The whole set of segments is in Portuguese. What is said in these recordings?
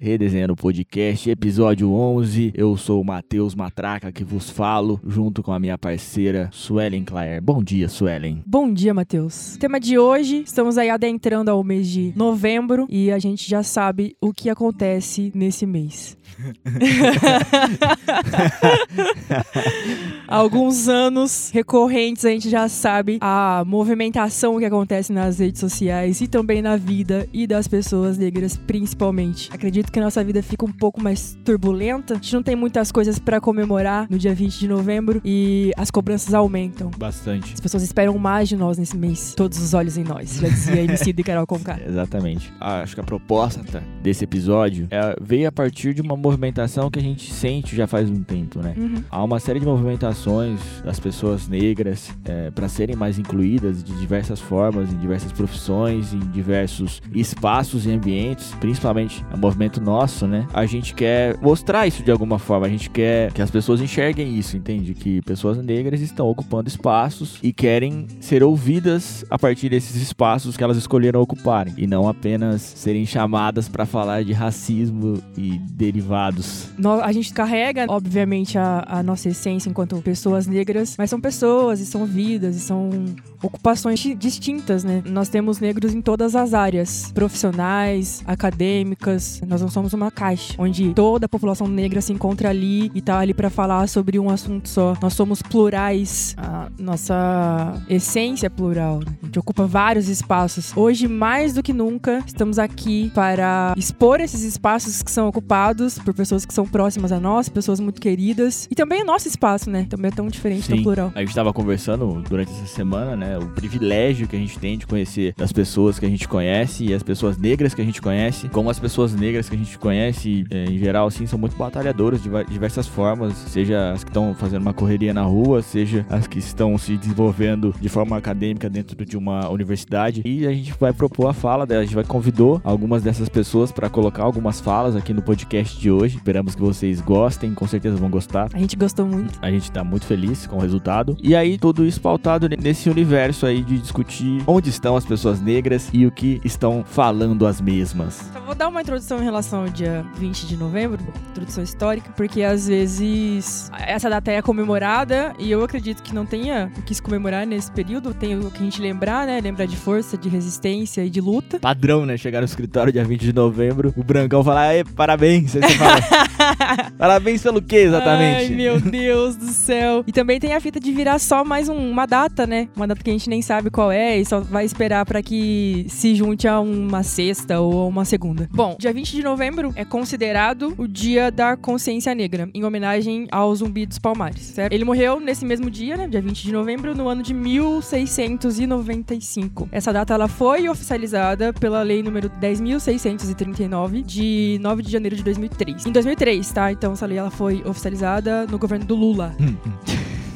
Redesenhando Podcast, episódio 11. Eu sou o Matheus Matraca que vos falo, junto com a minha parceira Suelen Claire. Bom dia, Suelen. Bom dia, Matheus. Tema de hoje, estamos aí adentrando ao mês de novembro e a gente já sabe o que acontece nesse mês. Há alguns anos recorrentes a gente já sabe a movimentação que acontece nas redes sociais e também na vida e das pessoas negras principalmente. Acredito que a nossa vida fica um pouco mais turbulenta. A gente não tem muitas coisas para comemorar no dia 20 de novembro e as cobranças aumentam. Bastante. As pessoas esperam mais de nós nesse mês. Todos os olhos em nós. Já dizia MC de Carol Conká. Exatamente. Ah, acho que a proposta desse episódio é, veio a partir de uma movimentação que a gente sente já faz um tempo, né? Uhum. Há uma série de movimentações das pessoas negras é, para serem mais incluídas de diversas formas, em diversas profissões, em diversos espaços e ambientes, principalmente o movimento nosso, né? A gente quer mostrar isso de alguma forma, a gente quer que as pessoas enxerguem isso, entende? Que pessoas negras estão ocupando espaços e querem ser ouvidas a partir desses espaços que elas escolheram ocuparem e não apenas serem chamadas para falar de racismo e derivados. A gente carrega, obviamente, a, a nossa essência enquanto pessoas negras, mas são pessoas e são vidas e são ocupações di- distintas, né? Nós temos negros em todas as áreas, profissionais, acadêmicas. Nós não somos uma caixa, onde toda a população negra se encontra ali e tá ali para falar sobre um assunto só. Nós somos plurais, a nossa essência é plural. né? A gente ocupa vários espaços. Hoje, mais do que nunca, estamos aqui para expor esses espaços que são ocupados por pessoas que são próximas a nós, pessoas muito queridas. E também o nosso espaço, né? Também é tão diferente, tão plural. A gente estava conversando durante essa semana, né? O privilégio que a gente tem de conhecer as pessoas que a gente conhece e as pessoas negras que a gente conhece, como as pessoas negras que a gente conhece, eh, em geral, assim, são muito batalhadoras de diversas formas, seja as que estão fazendo uma correria na rua, seja as que estão se desenvolvendo de forma acadêmica dentro de uma universidade. E a gente vai propor a fala dela, a gente vai convidou algumas dessas pessoas para colocar algumas falas aqui no podcast de hoje. Esperamos que vocês gostem, com certeza vão gostar. A gente gostou muito. A gente tá muito feliz com o resultado. E aí, tudo isso pautado nesse universo aí de discutir onde estão as pessoas negras e o que estão falando as mesmas. Só vou dar uma introdução em relação ao dia 20 de novembro, introdução histórica, porque às vezes essa data é comemorada e eu acredito que não tenha o que se comemorar nesse período, tem o que a gente lembrar, né? Lembrar de força, de resistência e de luta. Padrão, né? Chegar no escritório dia 20 de novembro, o Brancão falar, "Ê, parabéns. Aí você fala, parabéns pelo quê, exatamente? Ai, meu Deus do céu. E também tem a fita de virar só mais um- uma data, né? Uma data que a gente nem sabe qual é e só vai esperar pra que se junte a uma sexta ou a uma segunda. Bom, dia 20 de novembro é considerado o Dia da Consciência Negra, em homenagem ao Zumbi dos Palmares, certo? Ele morreu nesse mesmo dia, né? Dia 20 de novembro, no ano de 1695. Essa data ela foi oficializada pela lei número 10.639 de 9 de janeiro de 2003. Em 2003, tá? Então essa lei ela foi oficializada no governo do Lula.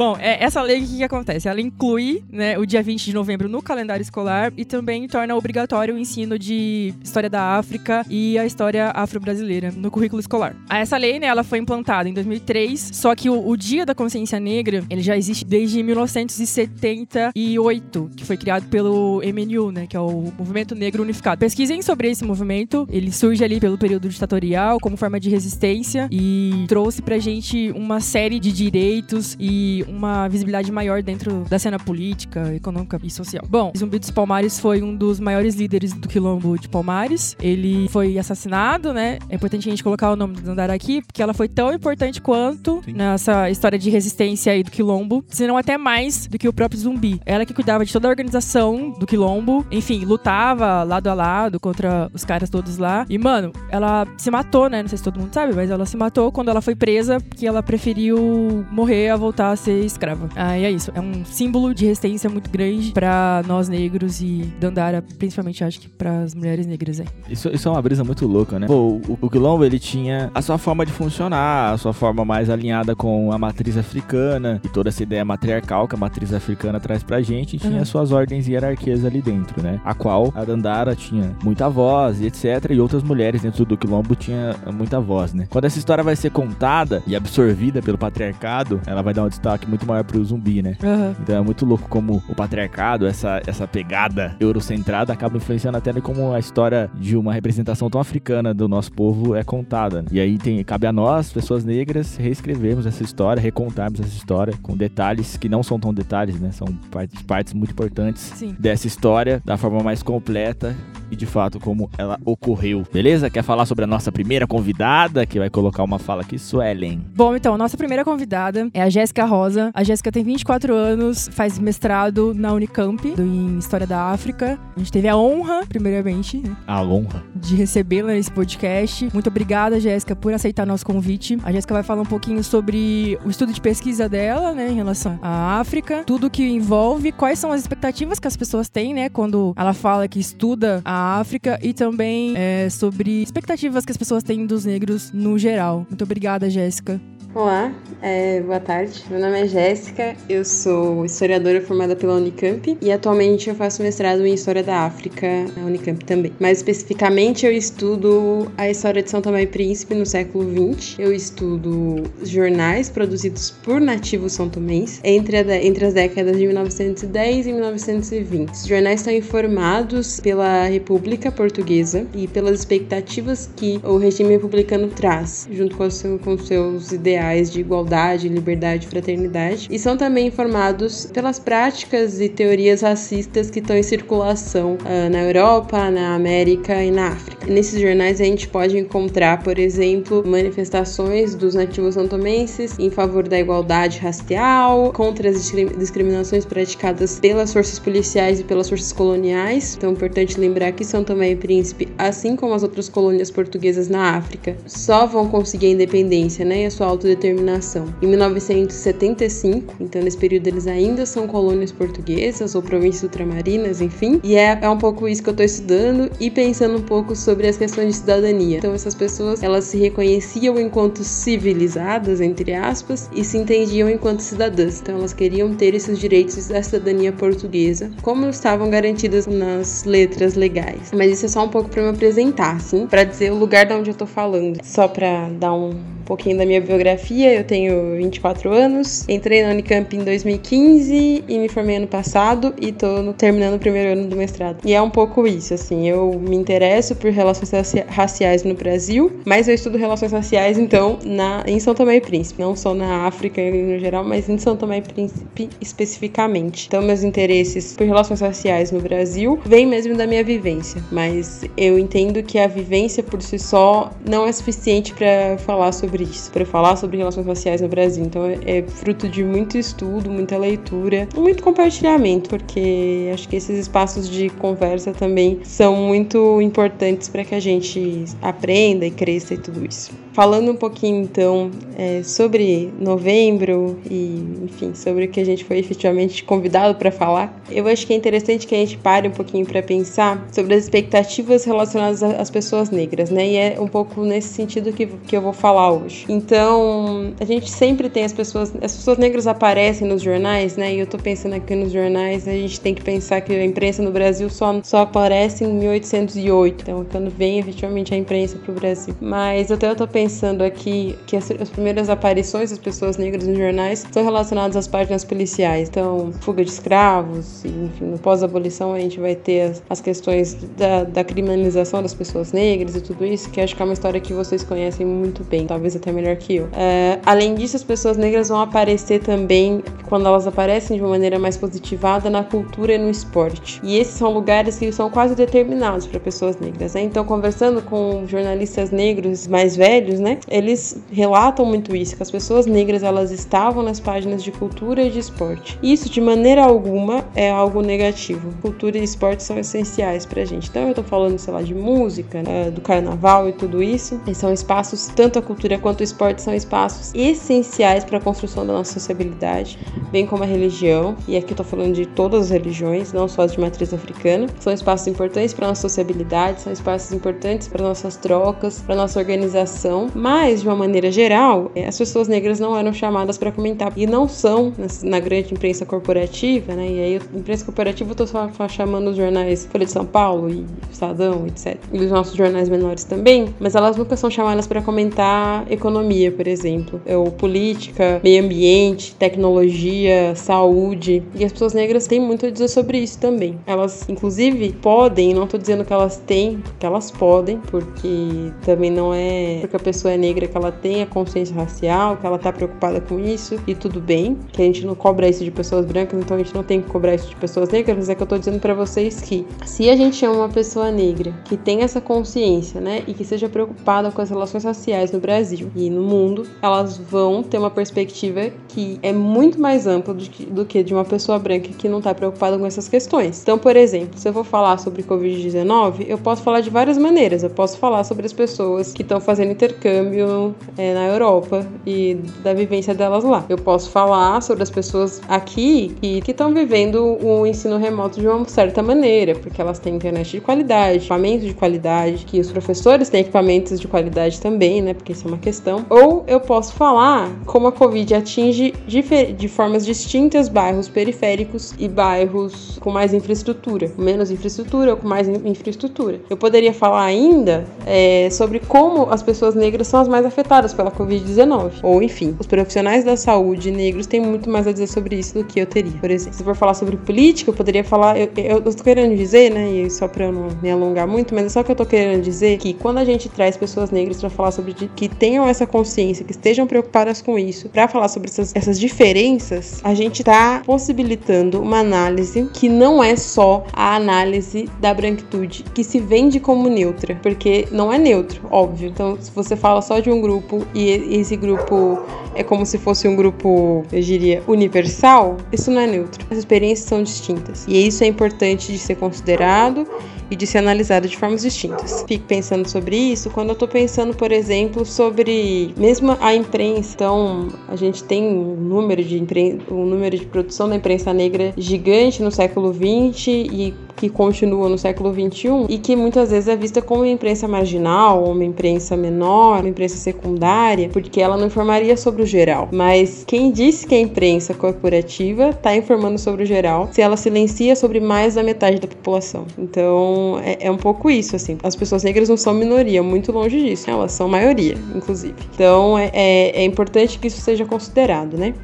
Bom, é, essa lei, o que, que acontece? Ela inclui né, o dia 20 de novembro no calendário escolar e também torna obrigatório o ensino de história da África e a história afro-brasileira no currículo escolar. Ah, Essa lei, né, ela foi implantada em 2003, só que o, o Dia da Consciência Negra, ele já existe desde 1978, que foi criado pelo MNU, né, que é o Movimento Negro Unificado. Pesquisem sobre esse movimento, ele surge ali pelo período ditatorial como forma de resistência e trouxe pra gente uma série de direitos e uma visibilidade maior dentro da cena política, econômica e social. Bom, Zumbi dos Palmares foi um dos maiores líderes do quilombo de Palmares. Ele foi assassinado, né? É importante a gente colocar o nome do Dandara aqui, porque ela foi tão importante quanto Sim. nessa história de resistência aí do quilombo, se não até mais do que o próprio Zumbi. Ela que cuidava de toda a organização do quilombo, enfim, lutava lado a lado contra os caras todos lá. E, mano, ela se matou, né? Não sei se todo mundo sabe, mas ela se matou quando ela foi presa, porque ela preferiu morrer a voltar a ser escrava. Ah, e é isso. É um símbolo de resistência muito grande pra nós negros e Dandara, principalmente, acho que pras mulheres negras aí. Isso, isso é uma brisa muito louca, né? Pô, o, o Quilombo, ele tinha a sua forma de funcionar, a sua forma mais alinhada com a matriz africana e toda essa ideia matriarcal que a matriz africana traz pra gente, e tinha Uhum. suas ordens e hierarquias ali dentro, né? A qual a Dandara tinha muita voz e etc, e outras mulheres dentro do Quilombo tinha muita voz, né? Quando essa história vai ser contada e absorvida pelo patriarcado, ela vai dar um destaque muito maior pro zumbi, né? Aham. Então é muito louco como o patriarcado, essa, essa pegada eurocentrada, acaba influenciando até como a história de uma representação tão africana do nosso povo é contada. né? E aí tem, cabe a nós, pessoas negras, reescrevermos essa história, recontarmos essa história com detalhes que não são tão detalhes, né? São partes, partes muito importantes Sim. dessa história da forma mais completa e de fato como ela ocorreu. Beleza? Quer falar sobre a nossa primeira convidada que vai colocar uma fala aqui? Suelen. Bom, então, a nossa primeira convidada é a Jéssica Rosa. A Jéssica tem 24 anos, faz mestrado na Unicamp em História da África. A gente teve a honra, primeiramente, né, A honra. de recebê-la nesse podcast. Muito obrigada, Jéssica, por aceitar nosso convite. A Jéssica vai falar um pouquinho sobre o estudo de pesquisa dela, né, em relação à África, tudo que envolve, quais são as expectativas que as pessoas têm, né, quando ela fala que estuda a África e também é, sobre expectativas que as pessoas têm dos negros no geral. Muito obrigada, Jéssica. Olá, é, boa tarde. Meu nome é Jéssica, eu sou historiadora formada pela Unicamp e atualmente eu faço mestrado em História da África na Unicamp também. Mais especificamente, eu estudo a história de São Tomé e Príncipe no século XX. Eu estudo jornais produzidos por nativos são tomenses entre, entre as décadas de 1910 e 1920. Os jornais estão informados pela República Portuguesa e pelas expectativas que o regime republicano traz, junto com, seu- com seus ideais de igualdade, liberdade e fraternidade, e são também informados pelas práticas e teorias racistas que estão em circulação ah, na Europa, na América e na África. Nesses jornais a gente pode encontrar, por exemplo, manifestações dos nativos santomenses em favor da igualdade racial, contra as discri- discriminações praticadas pelas forças policiais e pelas forças coloniais. Então é importante lembrar que São Tomé e Príncipe, assim como as outras colônias portuguesas na África, só vão conseguir a independência né, e a sua autodeterminação em 1975. Então nesse período eles ainda são colônias portuguesas ou províncias ultramarinas, enfim. E é, é um pouco isso que eu estou estudando e pensando um pouco sobre as questões de cidadania. Então essas pessoas elas se reconheciam enquanto civilizadas entre aspas e se entendiam enquanto cidadãs. Então elas queriam ter esses direitos da cidadania portuguesa, como estavam garantidas nas letras legais. Mas isso é só um pouco para me apresentar, assim, para dizer o lugar de onde eu tô falando. Só para dar um pouquinho da minha biografia, eu tenho 24 anos, entrei na Unicamp em 2015 e me formei ano passado e tô no- terminando o primeiro ano do mestrado. E é um pouco isso, assim, eu me interesso por relações raci- raciais no Brasil, mas eu estudo relações raciais, então, na, em São Tomé e Príncipe, não só na África no geral, mas em São Tomé e Príncipe especificamente. Então, meus interesses por relações raciais no Brasil vêm mesmo da minha vivência, mas eu entendo que a vivência por si só não é suficiente para falar sobre isso, para falar sobre relações raciais no Brasil. Então, é, é fruto de muito estudo, muita leitura, muito compartilhamento, porque acho que esses espaços de conversa também são muito importantes para que a gente aprenda e cresça e tudo isso. Falando um pouquinho então é, sobre novembro e enfim sobre o que a gente foi efetivamente convidado para falar, eu acho que é interessante que a gente pare um pouquinho para pensar sobre as expectativas relacionadas às pessoas negras, né? E é um pouco nesse sentido que, que eu vou falar hoje. Então a gente sempre tem as pessoas, as pessoas negras aparecem nos jornais, né? E eu tô pensando aqui nos jornais, a gente tem que pensar que a imprensa no Brasil só, só aparece em 1808, então quando vem efetivamente a imprensa pro Brasil. Mas até eu tô pensando aqui que as, as primeiras aparições das pessoas negras nos jornais são relacionadas às páginas policiais. Então, fuga de escravos, enfim, no pós-abolição a gente vai ter as, as questões da, da criminalização das pessoas negras e tudo isso, que acho que é uma história que vocês conhecem muito bem, talvez até melhor que eu. É, além disso, as pessoas negras vão aparecer também, quando elas aparecem de uma maneira mais positivada, na cultura e no esporte. E esses são lugares que são quase determinados para pessoas negras. Né? Então, conversando com jornalistas negros mais velhos, né, eles relatam muito isso, que as pessoas negras elas estavam nas páginas de cultura e de esporte. Isso, de maneira alguma, é algo negativo. Cultura e esporte são essenciais pra gente. Então, eu tô falando, sei lá, de música, né, do carnaval e tudo isso. E são espaços, tanto a cultura quanto o esporte, são espaços essenciais para a construção da nossa sociabilidade, bem como a religião. E aqui eu tô falando de todas as religiões, não só as de matriz africana. São espaços importantes para nossa sociabilidade, são espaços importantes para nossas trocas, para nossa organização. Mas, de uma maneira geral, eh, as pessoas negras não eram chamadas para comentar. E não são na grande imprensa corporativa, né? E aí, imprensa corporativa, eu tô só, só chamando os jornais Folha de São Paulo e Estadão, etc. E os nossos jornais menores também. Mas elas nunca são chamadas para comentar economia, por exemplo, ou política, meio ambiente, tecnologia, saúde. E as pessoas negras têm muito a dizer sobre isso também. Elas, inclusive, podem, não estou dizendo que elas têm, porque elas podem, porque também não é porque a pessoa é negra que ela tem a consciência racial, que ela tá preocupada com isso e tudo bem, que a gente não cobra isso de pessoas brancas, então a gente não tem que cobrar isso de pessoas negras, mas é que eu tô dizendo para vocês que se a gente é uma pessoa negra que tem essa consciência, né, e que seja preocupada com as relações raciais no Brasil e no mundo, elas vão ter uma perspectiva que é muito mais ampla do que, do que de uma pessoa branca que não tá preocupada com essas questões. Então, por exemplo, se eu vou falar sobre Covid-19, eu posso falar de várias maneiras. Eu posso falar sobre as pessoas que estão fazendo intercâmbio é, na Europa e da vivência delas lá. Eu posso falar sobre as pessoas aqui que estão vivendo o ensino remoto de uma certa maneira, porque elas têm internet de qualidade, equipamentos de qualidade, que os professores têm equipamentos de qualidade também, né? Porque isso é uma questão. Ou eu posso falar como a Covid atinge de formas distintas bairros periféricos e bairros com mais infraestrutura, menos infraestrutura ou com mais infraestrutura. Eu poderia falar ainda é, sobre como as pessoas negras são as mais afetadas pela Covid-19. Ou, enfim, os profissionais da saúde negros têm muito mais a dizer sobre isso do que eu teria. Por exemplo, se for falar sobre política, eu poderia falar. Eu, eu, eu tô querendo dizer, né, e só pra eu não me alongar muito, mas é só que eu tô querendo dizer que quando a gente traz pessoas negras para falar sobre. que tenham essa consciência, que estejam preocupadas com isso, para falar sobre essas, essas diferenças, a gente tá possibilitando uma análise que não é só a análise da branquitude, que se vende como neutra, porque não é neutro, óbvio. Então, se você fala só de um grupo e esse grupo é como se fosse um grupo, eu diria, universal, isso não é neutro. As experiências são distintas. E isso é importante de ser considerado e de ser analisado de formas distintas. Fico pensando sobre isso quando eu tô pensando, por exemplo, sobre mesmo a imprensa. Então, a gente tem um número de imprensa, um número de produção da imprensa negra gigante no século XX e que continua no século XXI e que muitas vezes é vista como uma imprensa marginal, uma imprensa menor, uma imprensa secundária, porque ela não informaria sobre o geral. Mas quem disse que a imprensa corporativa está informando sobre o geral se ela silencia sobre mais da metade da população? Então é, é um pouco isso, assim. As pessoas negras não são minoria, muito longe disso, elas são maioria, inclusive. Então é, é, é importante que isso seja considerado, né?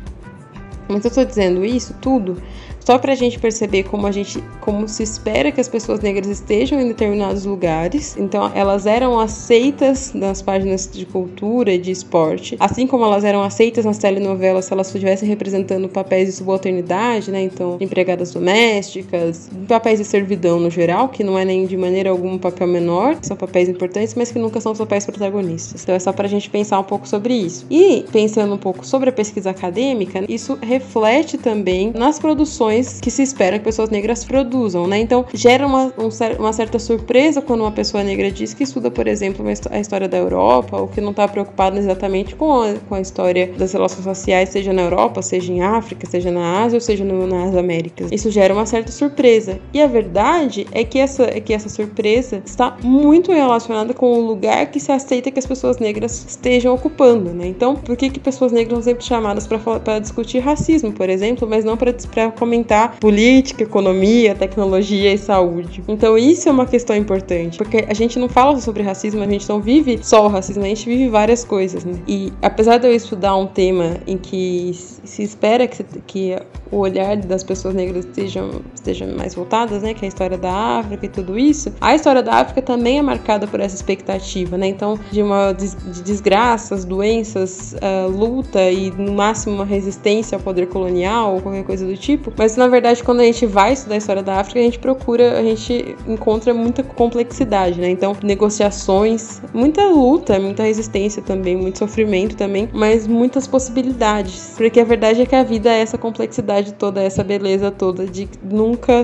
Mas eu estou dizendo isso tudo só para a gente perceber como a gente, como se espera que as pessoas negras estejam em determinados lugares. Então, elas eram aceitas nas páginas de cultura e de esporte, assim como elas eram aceitas nas telenovelas se elas estivessem representando papéis de subalternidade, né? Então, empregadas domésticas, papéis de servidão no geral, que não é nem de maneira alguma um papel menor, são papéis importantes, mas que nunca são os papéis protagonistas. Então, é só para a gente pensar um pouco sobre isso. E pensando um pouco sobre a pesquisa acadêmica, isso reflete também nas produções que se espera que pessoas negras produzam, né? Então gera uma, um, uma certa surpresa quando uma pessoa negra diz que estuda, por exemplo, a história da Europa ou que não está preocupada exatamente com a, com a história das relações raciais, seja na Europa, seja em África, seja na Ásia ou seja no, nas Américas. Isso gera uma certa surpresa. E a verdade é que essa, é que essa surpresa está muito relacionada com o lugar que se aceita que as pessoas negras estejam ocupando, né? Então, por que, que pessoas negras são sempre chamadas para discutir racismo, por exemplo, mas não para comentar comentar política, economia, tecnologia e saúde. Então isso é uma questão importante, porque a gente não fala sobre racismo, a gente não vive só o racismo, a gente vive várias coisas, né? E apesar de eu estudar um tema em que se espera que, que o olhar das pessoas negras estejam, estejam mais voltadas, né, que é a história da África e tudo isso, a história da África também é marcada por essa expectativa, né? Então, de uma de desgraças, doenças, uh, luta e no máximo uma resistência ao poder colonial ou qualquer coisa do tipo, mas na verdade, quando a gente vai estudar a história da África, a gente procura, a gente encontra muita complexidade, né? Então, negociações, muita luta, muita resistência também, muito sofrimento também, mas muitas possibilidades. Porque a verdade é que a vida é essa complexidade toda, essa beleza toda de nunca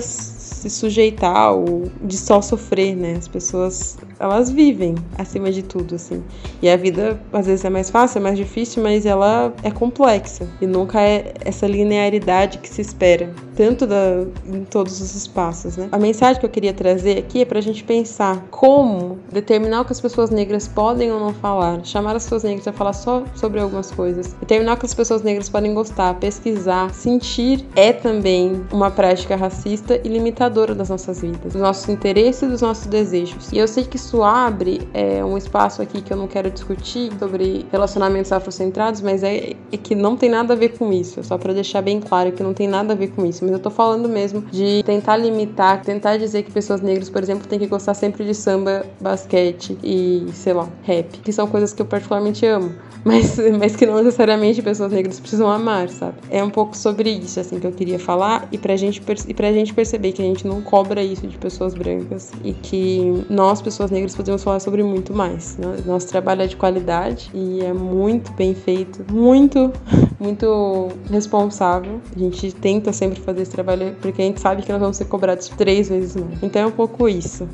se sujeitar ou de só sofrer, né? As pessoas, elas vivem acima de tudo, assim. E a vida, às vezes, é mais fácil, é mais difícil, mas ela é complexa. E nunca é essa linearidade que se espera. Tanto da, em todos os espaços, né? A mensagem que eu queria trazer aqui é para a gente pensar como determinar o que as pessoas negras podem ou não falar, chamar as pessoas negras a falar só sobre algumas coisas, determinar o que as pessoas negras podem gostar, pesquisar, sentir, é também uma prática racista e limitadora das nossas vidas, dos nossos interesses e dos nossos desejos. E eu sei que isso abre é, um espaço aqui que eu não quero discutir sobre relacionamentos afrocentrados, mas é, é que não tem nada a ver com isso, só para deixar bem claro que não tem nada a ver com isso, eu tô falando mesmo de tentar limitar, tentar dizer que pessoas negras, por exemplo, têm que gostar sempre de samba, basquete e, sei lá, rap, que são coisas que eu particularmente amo, mas, mas que não necessariamente pessoas negras precisam amar, sabe? É um pouco sobre isso, assim, que eu queria falar e pra gente, e pra gente perceber que a gente não cobra isso de pessoas brancas e que nós, pessoas negras, podemos falar sobre muito mais. Né? Nosso trabalho é de qualidade e é muito bem feito, muito, muito responsável. A gente tenta sempre fazer esse trabalho porque a gente sabe que nós vamos ser cobrados três vezes mais. Então é um pouco isso.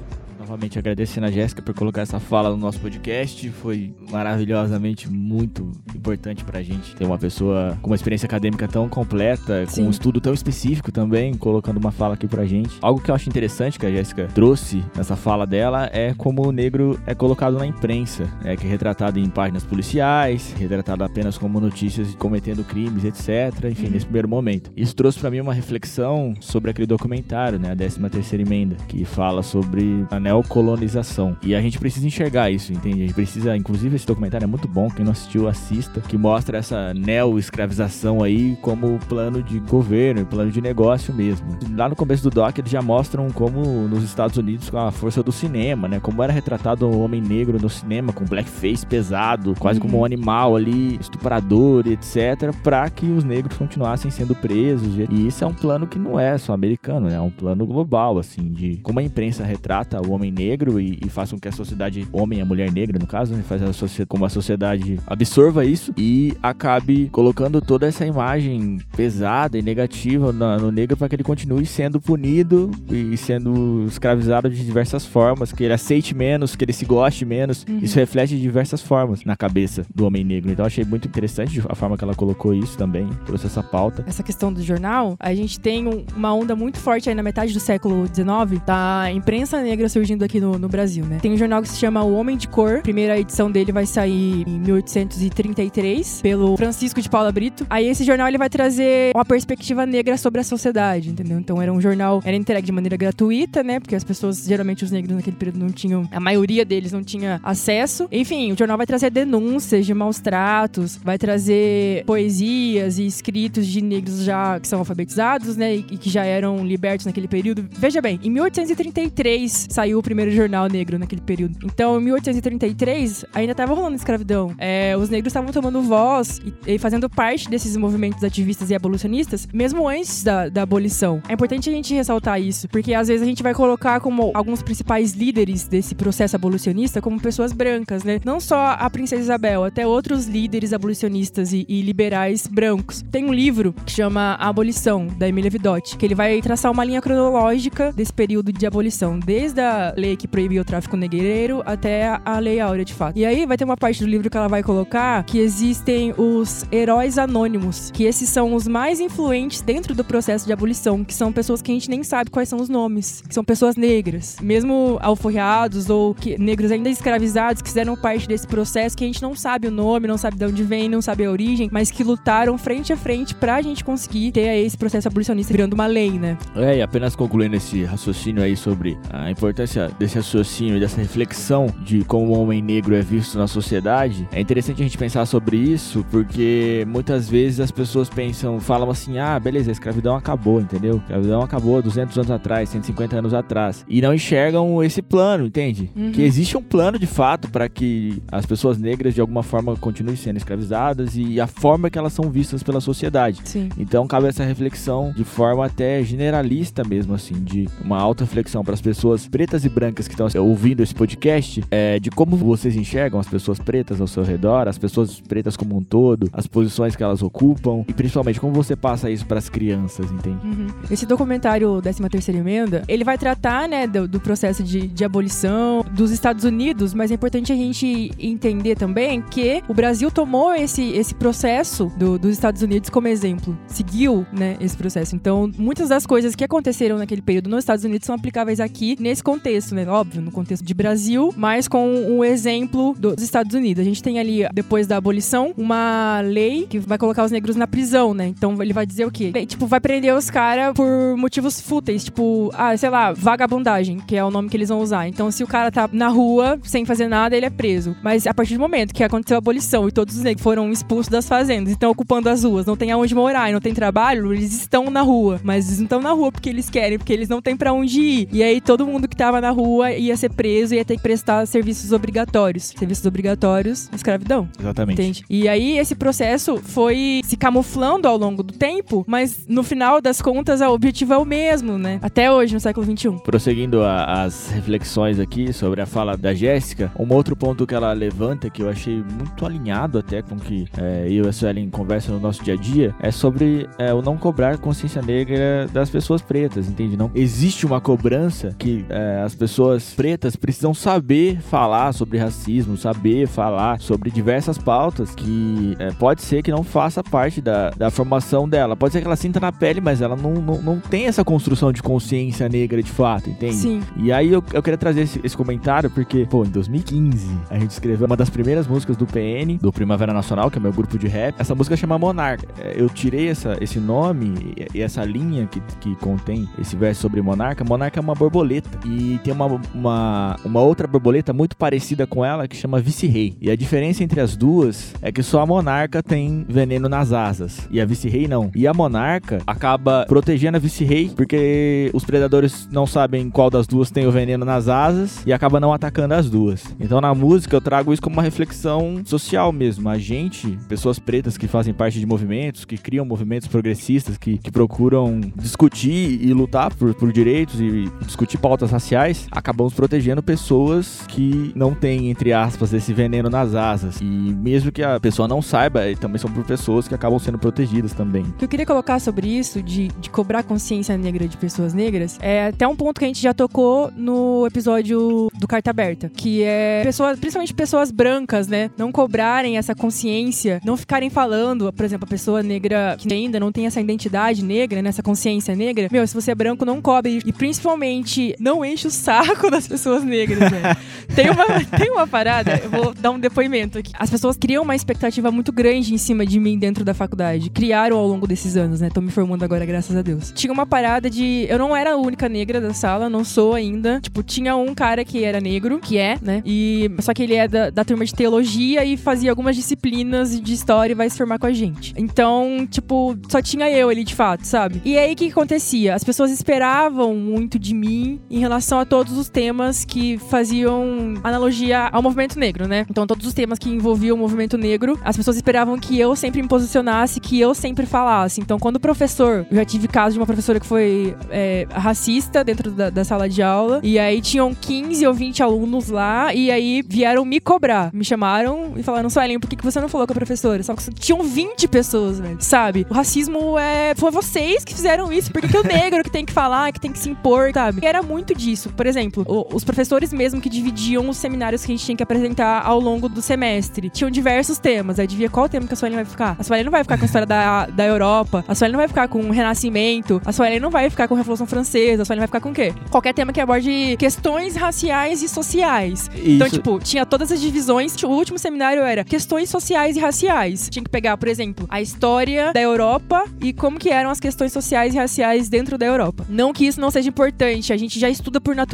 Novamente agradecendo a Jéssica por colocar essa fala no nosso podcast. Foi maravilhosamente muito importante pra gente ter uma pessoa com uma experiência acadêmica tão completa, Sim. com um estudo tão específico também, colocando uma fala aqui pra gente. Algo que eu acho interessante que a Jéssica trouxe nessa fala dela é como o negro é colocado na imprensa, é que é retratado em páginas policiais, retratado apenas como notícias cometendo crimes, etc. Enfim, uhum. nesse primeiro momento. Isso trouxe para mim uma reflexão sobre aquele documentário, né, a 13 terceira emenda, que fala sobre a neocolonização. E a gente precisa enxergar isso, entende? A gente precisa, inclusive, esse documentário é muito bom, quem não assistiu, assista, que mostra essa neo-escravização aí como plano de governo, plano de negócio mesmo. Lá no começo do doc, eles já mostram como nos Estados Unidos, com a força do cinema, né? Como era retratado o um homem negro no cinema, com blackface pesado, quase uhum. como um animal ali, estuprador, etc., para que os negros continuassem sendo presos. E isso é um plano que não é só americano, né? É um plano global, assim, de como a imprensa retrata o homem negro e, e faz com que a sociedade, homem e mulher negra, no caso, né, faz a como a sociedade absorva isso e acabe colocando toda essa imagem pesada e negativa no, no negro para que ele continue sendo punido e sendo escravizado de diversas formas, que ele aceite menos, que ele se goste menos. Uhum. Isso reflete de diversas formas na cabeça do homem negro. Então achei muito interessante a forma que ela colocou isso também, trouxe essa pauta. Essa questão do jornal, a gente tem uma onda muito forte aí na metade do século XIX da imprensa negra surgindo aqui no, no Brasil, né? Tem um jornal que se chama O Homem de Cor, primeira edição dele vai sair em 1833 pelo Francisco de Paula Brito. Aí esse jornal ele vai trazer uma perspectiva negra sobre a sociedade, entendeu? Então era um jornal, era entregue de maneira gratuita, né? Porque as pessoas, geralmente os negros naquele período não tinham, a maioria deles não tinha acesso. Enfim, o jornal vai trazer denúncias de maus tratos, vai trazer poesias e escritos de negros já que são alfabetizados, né? E, e que já eram libertos naquele período. Veja bem, em 1833 saiu primeiro jornal negro naquele período. Então, em 1833 ainda estava rolando escravidão. É, os negros estavam tomando voz e, e, fazendo parte desses movimentos ativistas e abolicionistas, mesmo antes da, da abolição. É importante a gente ressaltar isso, porque às vezes a gente vai colocar como alguns principais líderes desse processo abolicionista como pessoas brancas, né? Não só a princesa Isabel, até outros líderes abolicionistas e, e liberais brancos. Tem um livro que chama A Abolição, da Emília Vidotti, que ele vai traçar uma linha cronológica desse período de abolição, desde a lei que proibiu o tráfico negreiro até a lei áurea, de fato. E aí vai ter uma parte do livro que ela vai colocar que existem os heróis anônimos, que esses são os mais influentes dentro do processo de abolição, que são pessoas que a gente nem sabe quais são os nomes, que são pessoas negras, mesmo alforreados ou que, negros ainda escravizados, que fizeram parte desse processo que a gente não sabe o nome, não sabe de onde vem, não sabe a origem, mas que lutaram frente a frente pra gente conseguir ter esse processo abolicionista virando uma lei, né? É, e apenas concluindo esse raciocínio aí sobre a importância desse raciocínio e dessa reflexão de como o homem negro é visto na sociedade, é interessante a gente pensar sobre isso, porque muitas vezes as pessoas pensam, falam assim: ah, beleza, a escravidão acabou, entendeu? A escravidão acabou 200 anos atrás, 150 anos atrás. E não enxergam esse plano, entende? Uhum. Que existe um plano de fato para que as pessoas negras de alguma forma continuem sendo escravizadas e a forma que elas são vistas pela sociedade. Sim. Então cabe essa reflexão de forma até generalista mesmo, assim, de uma auto-reflexão para as pessoas pretas e e brancas que estão ouvindo esse podcast é, de como vocês enxergam as pessoas pretas ao seu redor, as pessoas pretas como um todo, as posições que elas ocupam e principalmente como você passa isso para as crianças, entende? Uhum. Esse documentário 13 terceira emenda, ele vai tratar, né, do, do processo de, de abolição dos Estados Unidos, mas é importante a gente entender também que o Brasil tomou esse, esse processo do, dos Estados Unidos como exemplo, seguiu, né, esse processo. Então, muitas das coisas que aconteceram naquele período nos Estados Unidos são aplicáveis aqui nesse contexto, né? Óbvio, no contexto de Brasil, mas com um exemplo dos Estados Unidos. A gente tem ali, depois da abolição, uma lei que vai colocar os negros na prisão, né? Então ele vai dizer o quê? Tipo, vai prender os caras por motivos fúteis, tipo, ah, sei lá, vagabundagem, que é o nome que eles vão usar. Então, se o cara tá na rua sem fazer nada, ele é preso. Mas a partir do momento que aconteceu a abolição e todos os negros foram expulsos das fazendas, estão ocupando as ruas, não tem aonde morar e não tem trabalho, eles estão na rua. Mas eles não estão na rua porque eles querem, porque eles não têm para onde ir. E aí todo mundo que tava na rua ia ser preso e ia ter que prestar serviços obrigatórios. Serviços obrigatórios, escravidão. Exatamente. Entende? E aí esse processo foi se camuflando ao longo do tempo, mas no final das contas o objetivo é o mesmo, né? Até hoje, no século XXI. Prosseguindo a, as reflexões aqui sobre a fala da Jéssica, um outro ponto que ela levanta, que eu achei muito alinhado até com que é, eu e a Suelen conversam no nosso dia a dia, é sobre é, o não cobrar consciência negra das pessoas pretas, entende? Não existe uma cobrança que é, as pessoas pretas precisam saber falar sobre racismo, saber falar sobre diversas pautas que é, pode ser que não faça parte da, da formação dela. Pode ser que ela sinta na pele, mas ela não, não, não tem essa construção de consciência negra de fato, entende? Sim. E aí eu, eu queria trazer esse, esse comentário porque, pô, em 2015 a gente escreveu uma das primeiras músicas do PN, do Primavera Nacional, que é meu grupo de rap. Essa música chama Monarca. É, eu tirei essa, esse nome e essa linha que, que contém esse verso sobre Monarca. Monarca é uma borboleta e tem uma, uma, uma outra borboleta muito parecida com ela que chama Vice-Rei. E a diferença entre as duas é que só a Monarca tem veneno nas asas e a Vice-Rei não. E a Monarca acaba protegendo a Vice-Rei porque os predadores não sabem qual das duas tem o veneno nas asas e acaba não atacando as duas. Então na música eu trago isso como uma reflexão social mesmo. A gente, pessoas pretas que fazem parte de movimentos, que criam movimentos progressistas, que, que procuram discutir e lutar por, por direitos e discutir pautas raciais, acabamos protegendo pessoas que não têm, entre aspas, esse veneno nas asas. E mesmo que a pessoa não saiba, também são pessoas que acabam sendo protegidas também. O que eu queria colocar sobre isso, de, de cobrar consciência negra de pessoas negras, é até um ponto que a gente já tocou no episódio do Carta Aberta, que é pessoas, principalmente pessoas brancas, né, não cobrarem essa consciência, não ficarem falando, por exemplo, a pessoa negra que ainda não tem essa identidade negra, né, essa consciência negra, meu, se você é branco, não cobre. E principalmente, não enche o saco das pessoas negras, né? tem, uma, tem uma parada, eu vou dar um depoimento aqui. As pessoas criam uma expectativa muito grande em cima de mim dentro da faculdade. Criaram ao longo desses anos, né? Tô me formando agora, graças a Deus. Tinha uma parada de. Eu não era a única negra da sala, não sou ainda. Tipo, tinha um cara que era negro, que é, né? E. Só que ele é da, da turma de teologia e fazia algumas disciplinas de história e vai se formar com a gente. Então, tipo, só tinha eu ali de fato, sabe? E aí o que acontecia? As pessoas esperavam muito de mim em relação a todos os temas que faziam analogia ao movimento negro, né? Então, todos os temas que envolviam o movimento negro, as pessoas esperavam que eu sempre me posicionasse, que eu sempre falasse. Então, quando o professor, eu já tive caso de uma professora que foi é, racista dentro da, da, sala de aula, e aí tinham 15 ou 20 alunos lá, e aí vieram me cobrar. Me chamaram e falaram, Suelen, por que, que você não falou com a professora? Só que tinham 20 pessoas, velho. Sabe? O racismo é. Foi vocês que fizeram isso. Por que, o negro que tem que falar, que tem que se impor, sabe? Era muito disso. Por exemplo, os professores mesmo que dividiam os seminários que a gente tinha que apresentar ao longo do semestre. Tinham diversos temas. Aí devia qual tema que a Suelen vai ficar? A Suelen não vai ficar com a história da, da Europa. A Suelen não vai ficar com o Renascimento. A Suelen não vai ficar com a Revolução Francesa. A Suelen vai ficar com o quê? Qualquer tema que aborde questões raciais e sociais. Isso. Então, tipo, tinha todas as divisões. O último seminário era questões sociais e raciais. Tinha que pegar, por exemplo, a história da Europa e como que eram as questões sociais e raciais dentro da Europa. Não que isso não seja importante, a gente já estuda por natureza,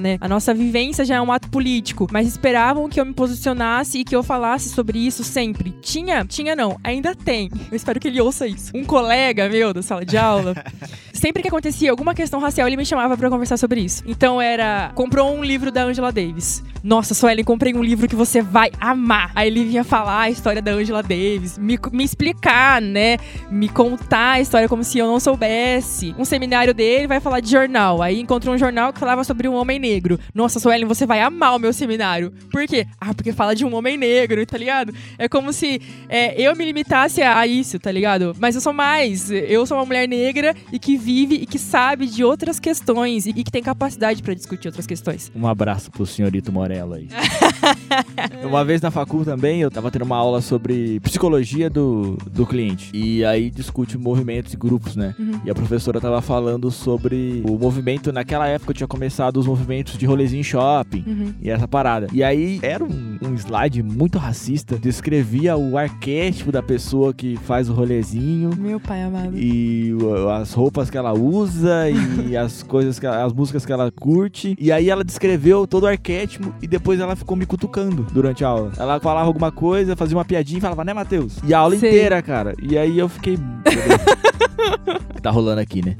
né? A nossa vivência já é um ato político, mas esperavam que eu me posicionasse e que eu falasse sobre isso sempre. Tinha, tinha não, ainda tem. Eu espero que ele ouça isso. Um colega meu da sala de aula sempre que acontecia alguma questão racial, ele me chamava para conversar sobre isso. Então era, comprou um livro da Angela Davis. Nossa, Suelen, comprei um livro que você vai amar. Aí ele vinha falar a história da Angela Davis, me, me explicar, né? Me contar a história como se eu não soubesse. Um seminário dele vai falar de jornal. Aí encontrou um jornal que falava sobre um homem negro. Nossa, Suelen, você vai amar o meu seminário. Por quê? Ah, porque fala de um homem negro, tá ligado? É como se é, eu me limitasse a isso, tá ligado? Mas eu sou mais. Eu sou uma mulher negra e que vive e que sabe de outras questões e, e que tem capacidade para discutir outras questões. Um abraço pro senhorito Morello aí. uma vez na facul também, eu tava tendo uma aula sobre psicologia do, do cliente. E aí discute movimentos e grupos, né? Uhum. E a professora tava falando sobre o movimento. Naquela época eu tinha começado os movimentos de rolezinho em shopping uhum. e essa parada. E aí era um, um slide muito racista, descrevia o arquétipo da pessoa que faz o rolezinho. Meu pai amado. E as roupas que ela usa e as coisas, que ela, as músicas que ela curte. E aí ela descreveu todo o arquétipo e depois ela ficou me cutucando durante a aula. Ela falava alguma coisa, fazia uma piadinha e falava, né, Matheus? E a aula Sei. inteira, cara. E aí eu fiquei. tá rolando aqui, né?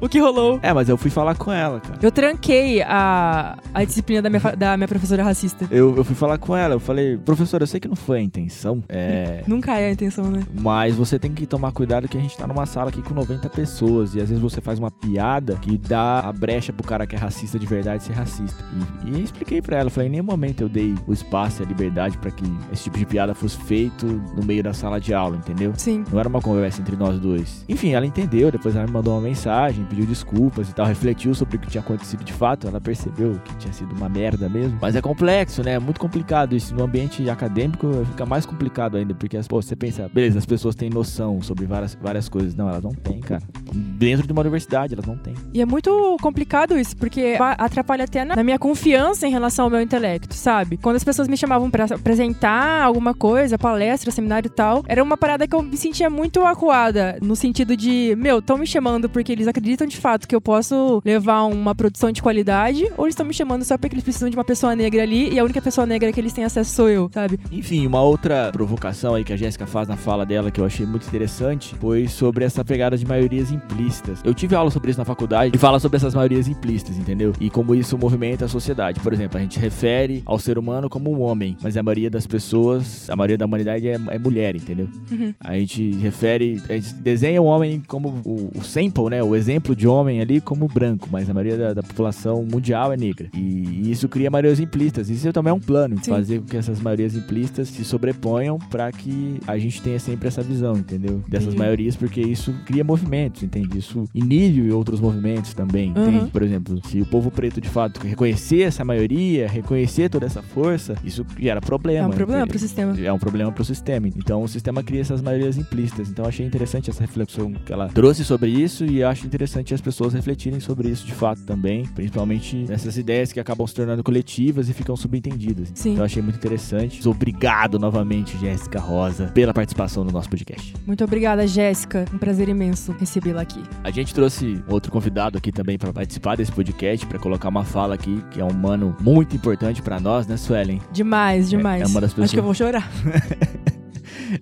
O que rolou. É, mas eu fui falar com ela, cara. Eu tranquei a, a disciplina da minha, da minha professora racista. Eu, eu fui falar com ela, eu falei, professora, eu sei que não foi a intenção. É. Nunca é a intenção, né? Mas você tem que tomar cuidado que a gente tá numa sala aqui com 90 pessoas. E às vezes você faz uma piada que dá a brecha pro cara que é racista de verdade ser racista. E, e eu expliquei pra ela, falei, em nenhum momento eu dei o espaço e a liberdade para que esse tipo de piada fosse feito no meio da sala de aula, entendeu? Sim. Não era uma conversa entre nós dois. Enfim, ela entendeu, depois ela me mandou uma mensagem, pediu desculpas e tal, refletiu sobre o que tinha acontecido de fato, ela percebeu que tinha sido uma merda mesmo. Mas é complexo, né? É muito complicado isso. No ambiente acadêmico fica mais complicado ainda, porque pô, você pensa, beleza, as pessoas têm noção sobre várias, várias coisas. Não, elas não têm, cara. Dentro de uma universidade, elas não têm. E é muito complicado isso, porque atrapalha até na minha confiança em relação ao meu intelecto, sabe? Quando as pessoas me chamavam para apresentar alguma coisa, palestra, seminário e tal, era uma parada que eu me sentia muito acuada, no sentido de, meu, estão me chamando porque eles acreditam de fato que eu posso levar uma produção de qualidade, ou eles estão me chamando só porque eles precisam de uma pessoa negra ali e a única pessoa negra que eles têm acesso sou eu, sabe? Enfim, uma outra provocação aí que a Jéssica faz na fala dela que eu achei muito interessante foi sobre essa pegada de maiorias implícitas. Eu tive aula sobre isso na faculdade e fala sobre essas maiorias implícitas, entendeu? E como isso movimenta a sociedade. Por exemplo, a gente refere ao ser humano como um homem, mas a maioria das pessoas, a maioria da humanidade é, é mulher, entendeu? Uhum. A gente refere, a gente desenha o homem como o, o sample, né? O exemplo de homem ali como branco, mas a maioria da, da população mundial é negra. E, e, isso cria maiorias implícitas. Isso também é um plano, Sim. fazer com que essas maiorias implícitas se sobreponham para que a gente tenha sempre essa visão, entendeu? Dessas Sim. maiorias, porque isso cria movimentos, entende? Isso inibe outros movimentos também, uhum. entende? Por exemplo, se o povo preto de fato reconhecer essa maioria, reconhecer toda essa força, isso gera problema. É um problema para o sistema. É um problema para o sistema. Então o sistema cria essas maiorias implícitas. Então eu achei interessante essa reflexão que ela trouxe sobre isso e acho interessante as pessoas refletirem sobre isso de fato também, principalmente nessas ideias que acabam se tornando coletivas e ficam subentendidas. Sim. Então eu achei muito interessante. Obrigado novamente, Jéssica Rosa, pela participação no nosso podcast. Muito obrigada, Jéssica. Um prazer imenso recebê-la aqui. A gente trouxe outro convidado aqui também para participar desse podcast, para colocar uma fala aqui, que é um mano muito importante para nós, né, Suelen? Demais, demais. É, é uma das pessoas... Acho que eu vou chorar.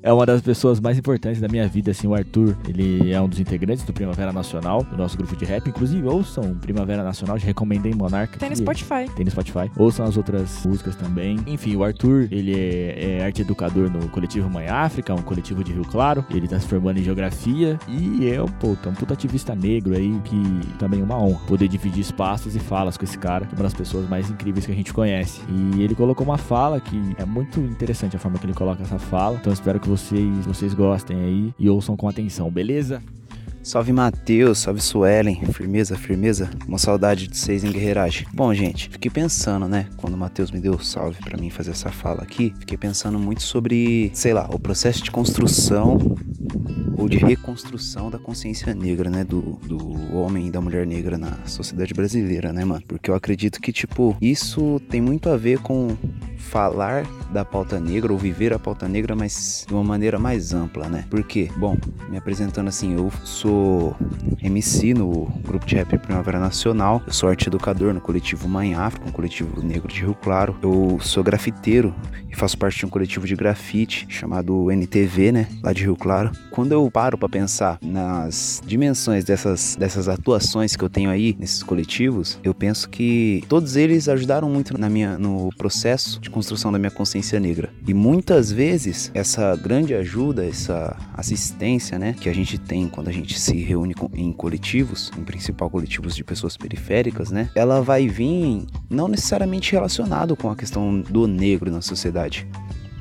é uma das pessoas mais importantes da minha vida, assim, o Arthur. Ele é um dos integrantes do Primavera Nacional, do nosso grupo de rap. Inclusive, ouçam Primavera Nacional, já recomendei Monarca. Tem no Spotify. Tem no Spotify. Ouçam as outras músicas também. Enfim, o Arthur, ele é, é arte educador no coletivo Mãe África, um coletivo de Rio Claro. Ele tá se formando em geografia e é pô, é um puta ativista negro aí, que também é uma honra poder dividir espaços e falas com esse cara, que é uma das pessoas mais incríveis que a gente conhece. E ele colocou uma fala que é muito interessante a forma que ele coloca essa fala. Então espero que vocês, vocês gostem aí e ouçam com atenção, beleza? Salve Matheus, salve Suelen, firmeza, firmeza, uma saudade de vocês em guerreiragem. Bom, gente, fiquei pensando, né, quando o Matheus me deu salve para mim fazer essa fala aqui, fiquei pensando muito sobre, sei lá, o processo de construção ou de reconstrução da consciência negra, né, do, do homem e da mulher negra na sociedade brasileira, né, mano? Porque eu acredito que, tipo, isso tem muito a ver com falar da pauta negra ou viver a pauta negra, mas de uma maneira mais ampla, né? Porque, bom, me apresentando assim, eu sou MC no grupo de rap Primavera Nacional, eu sou arte educador no coletivo Mãe África, um coletivo negro de Rio Claro, eu sou grafiteiro e faço parte de um coletivo de grafite chamado NTV, né, lá de Rio Claro. quando eu paro para pensar nas dimensões dessas, dessas atuações que eu tenho aí nesses coletivos, eu penso que todos eles ajudaram muito na minha, no processo de construção da minha consciência negra. E muitas vezes essa grande ajuda, essa assistência, né, que a gente tem quando a gente se reúne em coletivos, em principal coletivos de pessoas periféricas, né, ela vai vir não necessariamente relacionado com a questão do negro na sociedade,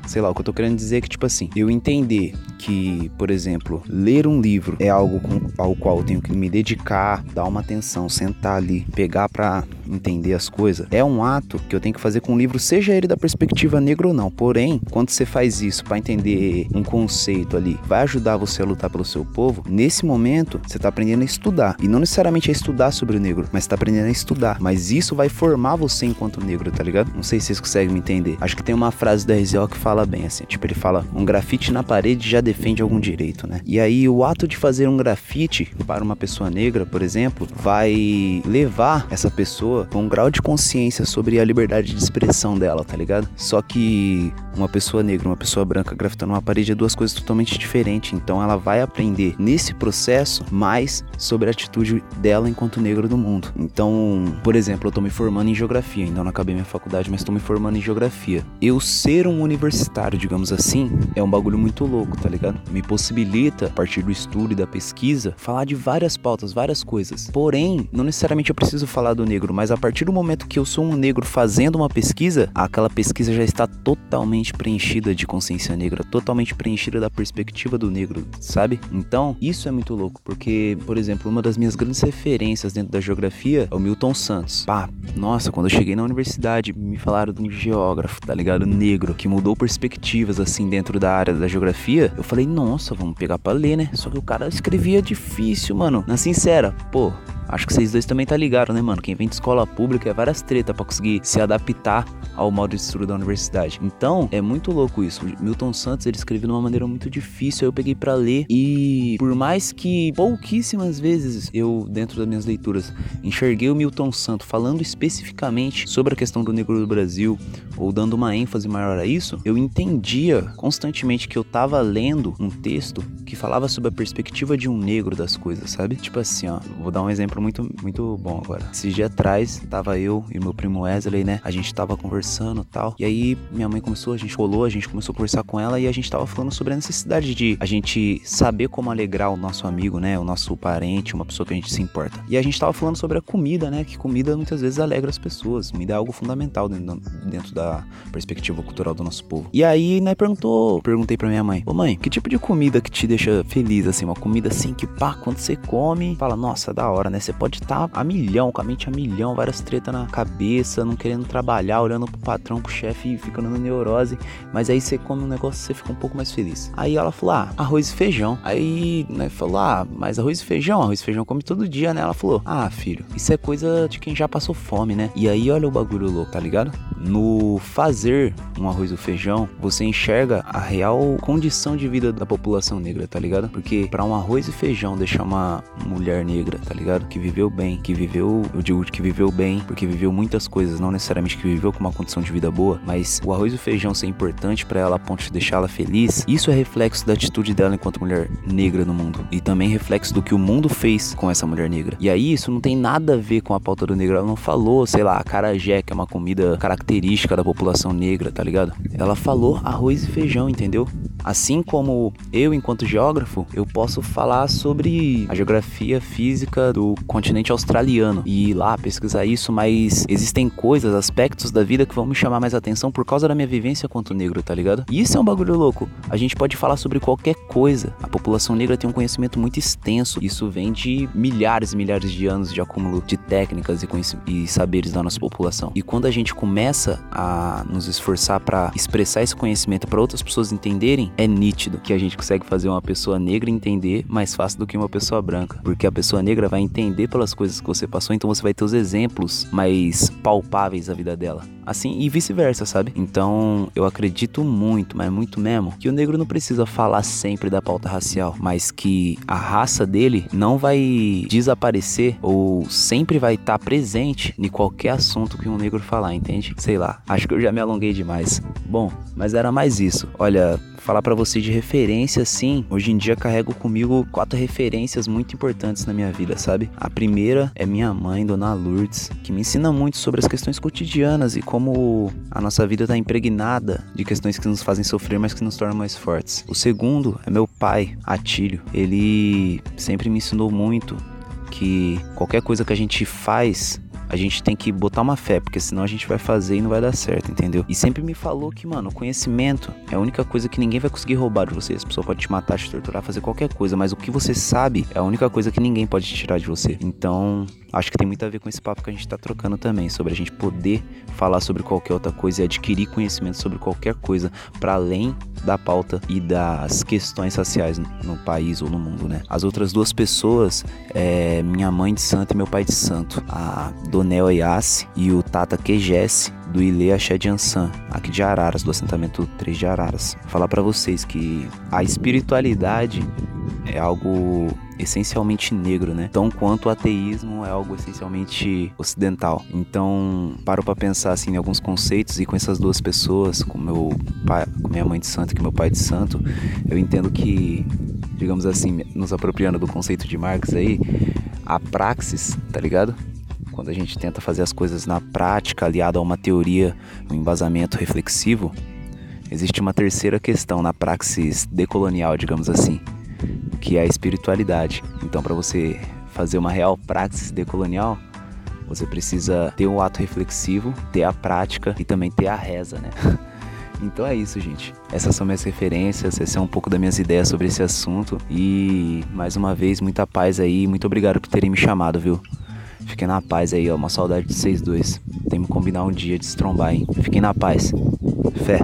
sei lá, o que eu tô querendo dizer é que, tipo assim, eu entender que, por exemplo, ler um livro é algo com, ao qual eu tenho que me dedicar, dar uma atenção, sentar ali, pegar pra entender as coisas, é um ato que eu tenho que fazer com o livro, seja ele da perspectiva negra ou não. Porém, quando você faz isso para entender um conceito ali, vai ajudar você a lutar pelo seu povo, nesse momento você tá aprendendo a estudar. E não necessariamente a estudar sobre o negro, mas tá aprendendo a estudar. Mas isso vai formar você enquanto negro, tá ligado? Não sei se vocês conseguem me entender. Acho que tem uma frase da RZO que fala bem assim, tipo, ele fala: "Um grafite na parede já defende algum direito, né?". E aí o ato de fazer um grafite para uma pessoa negra, por exemplo, vai levar essa pessoa com um grau de consciência sobre a liberdade de expressão dela, tá ligado? Só que uma pessoa negra, uma pessoa branca grafitando uma parede é duas coisas totalmente diferentes. Então ela vai aprender nesse processo mais sobre a atitude dela enquanto negro do mundo. Então, por exemplo, eu tô me formando em geografia, ainda não acabei minha faculdade, mas tô me formando em geografia. Eu ser um universitário, digamos assim, é um bagulho muito louco, tá ligado? Me possibilita, a partir do estudo e da pesquisa, falar de várias pautas, várias coisas. Porém, não necessariamente eu preciso falar do negro, mas a partir do momento que eu sou um negro fazendo uma pesquisa, aquela pesquisa já está totalmente preenchida de consciência negra, totalmente preenchida da perspectiva do negro, sabe? Então, isso é muito louco, porque, por exemplo, uma das minhas grandes referências dentro da geografia é o Milton Santos. Pá, nossa, quando eu cheguei na universidade, me falaram de um geógrafo, tá ligado? Negro, que mudou perspectivas assim dentro da área da geografia. Eu falei, nossa, vamos pegar pra ler, né? Só que o cara escrevia difícil, mano. Na sincera, pô, Acho que vocês dois também tá ligado, né, mano? Quem vem de escola pública é várias tretas para conseguir se adaptar ao modo de estudo da universidade. Então, é muito louco isso. Milton Santos, ele escreveu de uma maneira muito difícil, aí eu peguei para ler e por mais que pouquíssimas vezes eu, dentro das minhas leituras, enxerguei o Milton Santos falando especificamente sobre a questão do negro do Brasil ou dando uma ênfase maior a isso, eu entendia constantemente que eu tava lendo um texto que falava sobre a perspectiva de um negro das coisas, sabe? Tipo assim, ó, vou dar um exemplo muito, muito bom agora. Esses dias atrás, tava eu e meu primo Wesley, né? A gente tava conversando tal. E aí, minha mãe começou, a gente rolou, a gente começou a conversar com ela e a gente tava falando sobre a necessidade de a gente saber como alegrar o nosso amigo, né? O nosso parente, uma pessoa que a gente se importa. E a gente tava falando sobre a comida, né? Que comida muitas vezes alegra as pessoas. Comida é algo fundamental dentro, dentro da perspectiva cultural do nosso povo. E aí, né, perguntou, perguntei pra minha mãe: Ô mãe, que tipo de comida que te deixa feliz, assim? Uma comida assim que, pá, quando você come, fala, nossa, da hora, né? Você pode estar tá a milhão, com a mente a milhão, várias tretas na cabeça, não querendo trabalhar, olhando pro patrão, pro chefe e ficando na neurose. Mas aí você come um negócio você fica um pouco mais feliz. Aí ela falou: ah, arroz e feijão. Aí, né, falou: ah, mas arroz e feijão, arroz e feijão come todo dia, né? Ela falou: ah, filho, isso é coisa de quem já passou fome, né? E aí, olha o bagulho louco, tá ligado? No fazer um arroz ou feijão, você enxerga a real condição de vida da população negra, tá ligado? Porque para um arroz e feijão deixar uma mulher negra, tá ligado? Que viveu bem, que viveu, eu digo que viveu bem, porque viveu muitas coisas, não necessariamente que viveu com uma condição de vida boa, mas o arroz e o feijão ser importante para ela a ponto de deixá-la feliz, isso é reflexo da atitude dela enquanto mulher negra no mundo e também reflexo do que o mundo fez com essa mulher negra. E aí isso não tem nada a ver com a pauta do negro, ela não falou, sei lá, carajé, que é uma comida característica da população negra, tá ligado? Ela falou arroz e feijão, entendeu? Assim como eu, enquanto geógrafo, eu posso falar sobre a geografia física do continente australiano e ir lá pesquisar isso, mas existem coisas, aspectos da vida que vão me chamar mais atenção por causa da minha vivência quanto negro, tá ligado? E isso é um bagulho louco. A gente pode falar sobre qualquer coisa. A população negra tem um conhecimento muito extenso. Isso vem de milhares e milhares de anos de acúmulo de técnicas e, e saberes da nossa população. E quando a gente começa a nos esforçar para expressar esse conhecimento para outras pessoas entenderem, é nítido que a gente consegue fazer uma pessoa negra entender mais fácil do que uma pessoa branca. Porque a pessoa negra vai entender pelas coisas que você passou, então você vai ter os exemplos mais palpáveis da vida dela. Assim, e vice-versa, sabe? Então, eu acredito muito, mas muito mesmo, que o negro não precisa falar sempre da pauta racial, mas que a raça dele não vai desaparecer ou sempre vai estar tá presente em qualquer assunto que um negro falar, entende? Sei lá, acho que eu já me alonguei demais. Bom, mas era mais isso. Olha, falar para você de referência, assim, hoje em dia carrego comigo quatro referências muito importantes na minha vida, sabe? A primeira é minha mãe, Dona Lourdes, que me ensina muito sobre as questões cotidianas e como a nossa vida tá impregnada de questões que nos fazem sofrer, mas que nos tornam mais fortes. O segundo é meu pai, Atílio. Ele sempre me ensinou muito que qualquer coisa que a gente faz a gente tem que botar uma fé, porque senão a gente vai fazer e não vai dar certo, entendeu? E sempre me falou que, mano, conhecimento é a única coisa que ninguém vai conseguir roubar de você. As pessoas podem te matar, te torturar, fazer qualquer coisa, mas o que você sabe é a única coisa que ninguém pode tirar de você. Então, acho que tem muito a ver com esse papo que a gente tá trocando também, sobre a gente poder falar sobre qualquer outra coisa e adquirir conhecimento sobre qualquer coisa para além da pauta e das questões sociais no país ou no mundo, né? As outras duas pessoas é minha mãe de santo e meu pai de santo, a Donel Ayassi e o Tata Kejesse do Ile Ansan, aqui de Araras, do assentamento 3 de Araras. Falar para vocês que a espiritualidade é algo essencialmente negro, né? Tão quanto o ateísmo é algo essencialmente ocidental. Então, paro para pensar assim em alguns conceitos e com essas duas pessoas, com meu pai, com minha mãe de santo e com meu pai de santo, eu entendo que, digamos assim, nos apropriando do conceito de Marx aí, a praxis, tá ligado? Quando a gente tenta fazer as coisas na prática, aliado a uma teoria, um embasamento reflexivo, existe uma terceira questão na praxis decolonial, digamos assim, que é a espiritualidade. Então, para você fazer uma real praxis decolonial, você precisa ter um ato reflexivo, ter a prática e também ter a reza, né? Então é isso, gente. Essas são minhas referências, essas são um pouco das minhas ideias sobre esse assunto. E mais uma vez, muita paz aí. Muito obrigado por terem me chamado, viu? Fiquem na paz aí, ó. Uma saudade de vocês dois. Temos que combinar um dia de se trombar, hein? Fiquem na paz. Fé.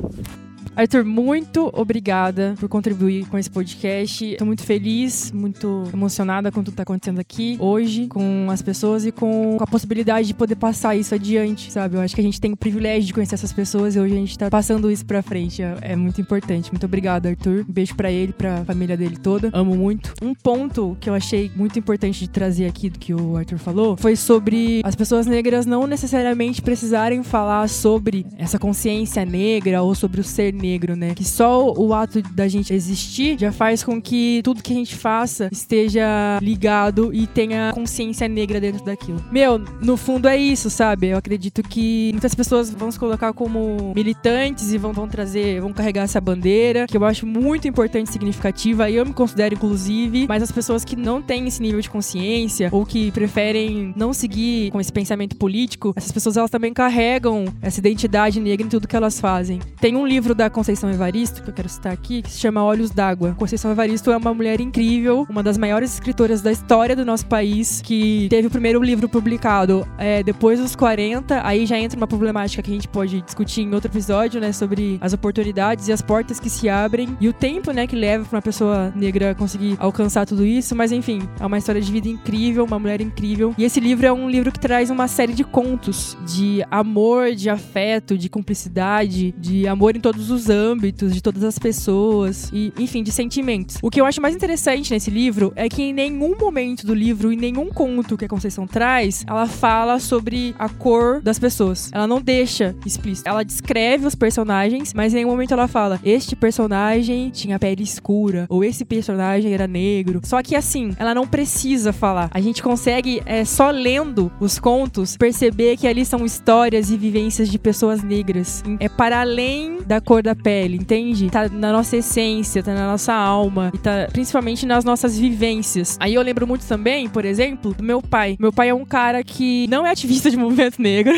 Arthur, muito obrigada por contribuir com esse podcast. Estou muito feliz, muito emocionada com tudo que está acontecendo aqui hoje, com as pessoas e com a possibilidade de poder passar isso adiante, sabe? Eu acho que a gente tem o privilégio de conhecer essas pessoas e hoje a gente está passando isso para frente. É, é, muito importante. Muito obrigada, Arthur. Um beijo para ele, para a família dele toda. Amo muito. Um ponto que eu achei muito importante de trazer aqui do que o Arthur falou foi sobre as pessoas negras não necessariamente precisarem falar sobre essa consciência negra ou sobre o ser negro negro, né? Que só o ato da gente existir já faz com que tudo que a gente faça esteja ligado e tenha consciência negra dentro daquilo. Meu, no fundo é isso, sabe? Eu acredito que muitas pessoas vão se colocar como militantes e vão, vão trazer, vão carregar essa bandeira, que eu acho muito importante e significativa, e eu me considero inclusive, mas as pessoas que não têm esse nível de consciência ou que preferem não seguir com esse pensamento político, essas pessoas elas também carregam essa identidade negra em tudo que elas fazem. Tem um livro da Conceição Evaristo, que eu quero citar aqui, que se chama Olhos d'Água. Conceição Evaristo é uma mulher incrível, uma das maiores escritoras da história do nosso país, que teve o primeiro livro publicado é, depois dos 40. Aí já entra uma problemática que a gente pode discutir em outro episódio, né? Sobre as oportunidades e as portas que se abrem e o tempo, né, que leva para uma pessoa negra conseguir alcançar tudo isso. Mas enfim, é uma história de vida incrível, uma mulher incrível. E esse livro é um livro que traz uma série de contos de amor, de afeto, de cumplicidade, de amor em todos os âmbitos, de todas as pessoas e, enfim, de sentimentos. O que eu acho mais interessante nesse livro é que em nenhum momento do livro, em nenhum conto que a Conceição traz, ela fala sobre a cor das pessoas. Ela não deixa explícito. Ela descreve os personagens, mas em nenhum momento ela fala: este personagem tinha pele escura ou esse personagem era negro. Só que assim, ela não precisa falar. A gente consegue, é, só lendo os contos, perceber que ali são histórias e vivências de pessoas negras. É para além da cor da pele, entende? Tá na nossa essência, tá na nossa alma e tá principalmente nas nossas vivências. Aí eu lembro muito também, por exemplo, do meu pai. Meu pai é um cara que não é ativista de movimento negro.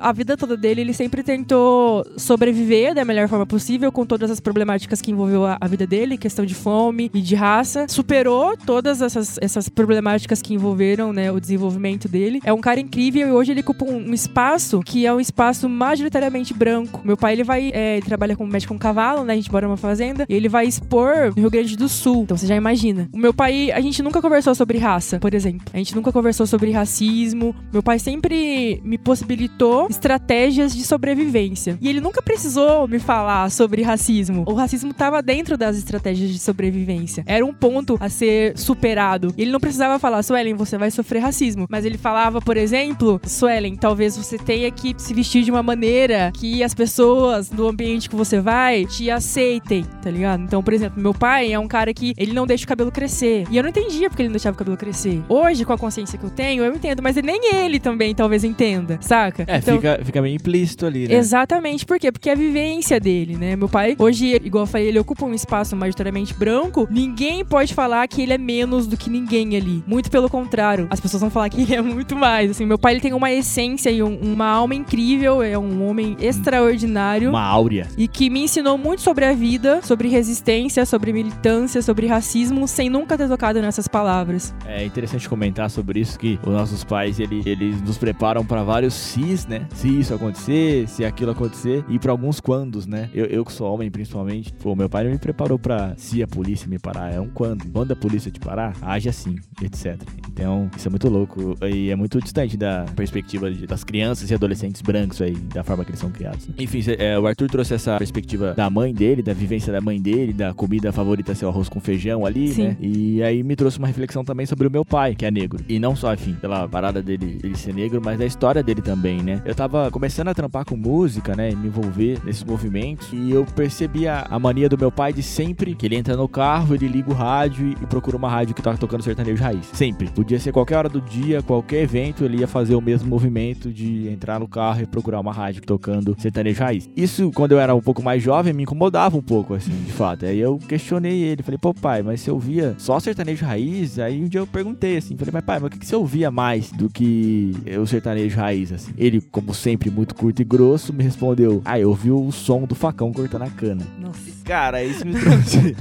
a vida toda dele, ele sempre tentou sobreviver da melhor forma possível com todas as problemáticas que envolveu a, vida dele, questão de fome e de raça. Superou todas essas, essas problemáticas que envolveram, né, o desenvolvimento dele. É um cara incrível e hoje ele ocupa um, um espaço que é um espaço majoritariamente branco. Meu pai, ele vai, é, ele trabalha como médico com cavalo, né? A gente mora numa fazenda. E ele vai expor no Rio Grande do Sul. Então você já imagina. O meu pai, a gente nunca conversou sobre raça, por exemplo. A gente nunca conversou sobre racismo. Meu pai sempre me possibilitou estratégias de sobrevivência. E ele nunca precisou me falar sobre racismo. O racismo estava dentro das estratégias de sobrevivência. Era um ponto a ser superado. Ele não precisava falar, Suelen, você vai sofrer racismo. Mas ele falava, por exemplo, Suelen, talvez você tenha que se vestir de uma maneira que as pessoas no ambiente que você vai, te aceitem, tá ligado? Então, por exemplo, meu pai é um cara que ele não deixa o cabelo crescer. E eu não entendia porque ele não deixava o cabelo crescer. Hoje, com a consciência que eu tenho, eu entendo, mas nem ele também talvez entenda, saca? É, então, fica, fica meio implícito ali, né? Exatamente, por quê? Porque é a vivência dele, né? Meu pai, hoje, igual eu falei, ele ocupa um espaço majoritariamente branco. Ninguém pode falar que ele é menos do que ninguém ali. Muito pelo contrário. As pessoas vão falar que ele é muito mais. Assim, meu pai ele tem uma essência e um, uma alma incrível, é um homem extraordinário. Uma áurea. E que me ensinou muito sobre a vida, sobre resistência, sobre militância, sobre racismo, sem nunca ter tocado nessas palavras. É interessante comentar sobre isso que os nossos pais, ele, eles nos preparam para vários sis, né? Se isso acontecer, se aquilo acontecer, e para alguns quandos, né? Eu, eu que sou homem, principalmente, pô, meu pai me preparou para se a polícia me parar, é um quando. Quando a polícia te parar, age assim, etc. Então, isso é muito louco e é muito distante da perspectiva das crianças e adolescentes brancos aí, da forma que eles são criados. Né? Enfim, é, o Arthur trouxe essa perspectiva da mãe dele, da vivência da mãe dele, da comida favorita ser o arroz com feijão ali, Sim. né? E aí me trouxe uma reflexão também sobre o meu pai, que é negro. E não só, enfim, pela parada dele, ele ser negro, mas da história dele também, né? Eu tava começando a trampar com música, né? E me envolver nesses movimentos. E eu percebi a, mania do meu pai de sempre que ele entra no carro, ele liga o rádio e, e procura uma rádio que tá tocando sertanejo raiz. Sempre. Podia ser qualquer hora do dia, qualquer evento, ele ia fazer o mesmo movimento de entrar no carro e procurar uma rádio tocando sertanejo raiz. Isso, quando eu era um pouco mais jovem, me incomodava um pouco, assim, de fato. Aí eu questionei ele, falei, pô, pai, mas você ouvia só sertanejo raiz? Aí um dia eu perguntei, assim, falei, mas pai, mas o que, que você ouvia mais do que o sertanejo raiz, assim? Ele, como sempre, muito curto e grosso, me respondeu, ah, eu ouvi o som do facão cortando a cana. Nossa. Cara, isso me trouxe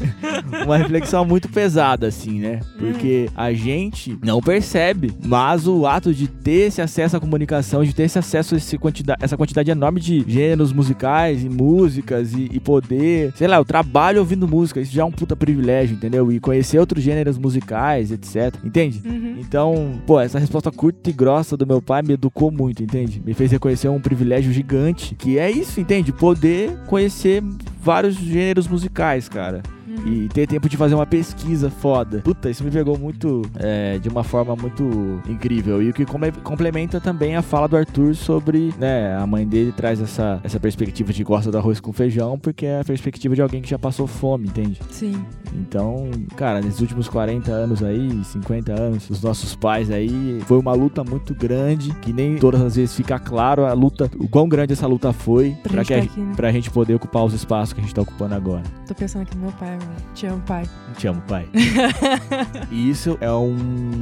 uma reflexão muito pesada, assim, né? Porque a gente não percebe, mas o ato de ter esse acesso à comunicação, de ter esse acesso a esse quantidade, essa quantidade enorme de gêneros musicais e músicas e, e poder, sei lá, eu trabalho ouvindo música, isso já é um puta privilégio, entendeu? E conhecer outros gêneros musicais, etc. Entende? Uhum. Então, pô, essa resposta curta e grossa do meu pai me educou muito, entende? Me fez reconhecer um privilégio gigante, que é isso, entende? Poder conhecer vários gêneros musicais, cara. E ter tempo de fazer uma pesquisa foda. Puta, isso me pegou muito, é, de uma forma muito incrível. E o que complementa também a fala do Arthur sobre, né, a mãe dele traz essa, essa perspectiva de gosta do arroz com feijão, porque é a perspectiva de alguém que já passou fome, entende? Sim. Então, cara, nesses últimos 40 anos aí, 50 anos, os nossos pais aí, foi uma luta muito grande, que nem todas as vezes fica claro a luta, o quão grande essa luta foi Pra pra, gente que tá a, aqui, né? pra gente poder ocupar os espaços que a gente tá ocupando agora. Tô pensando aqui no meu pai, mano. Te amo, pai. Te amo, pai. e isso é um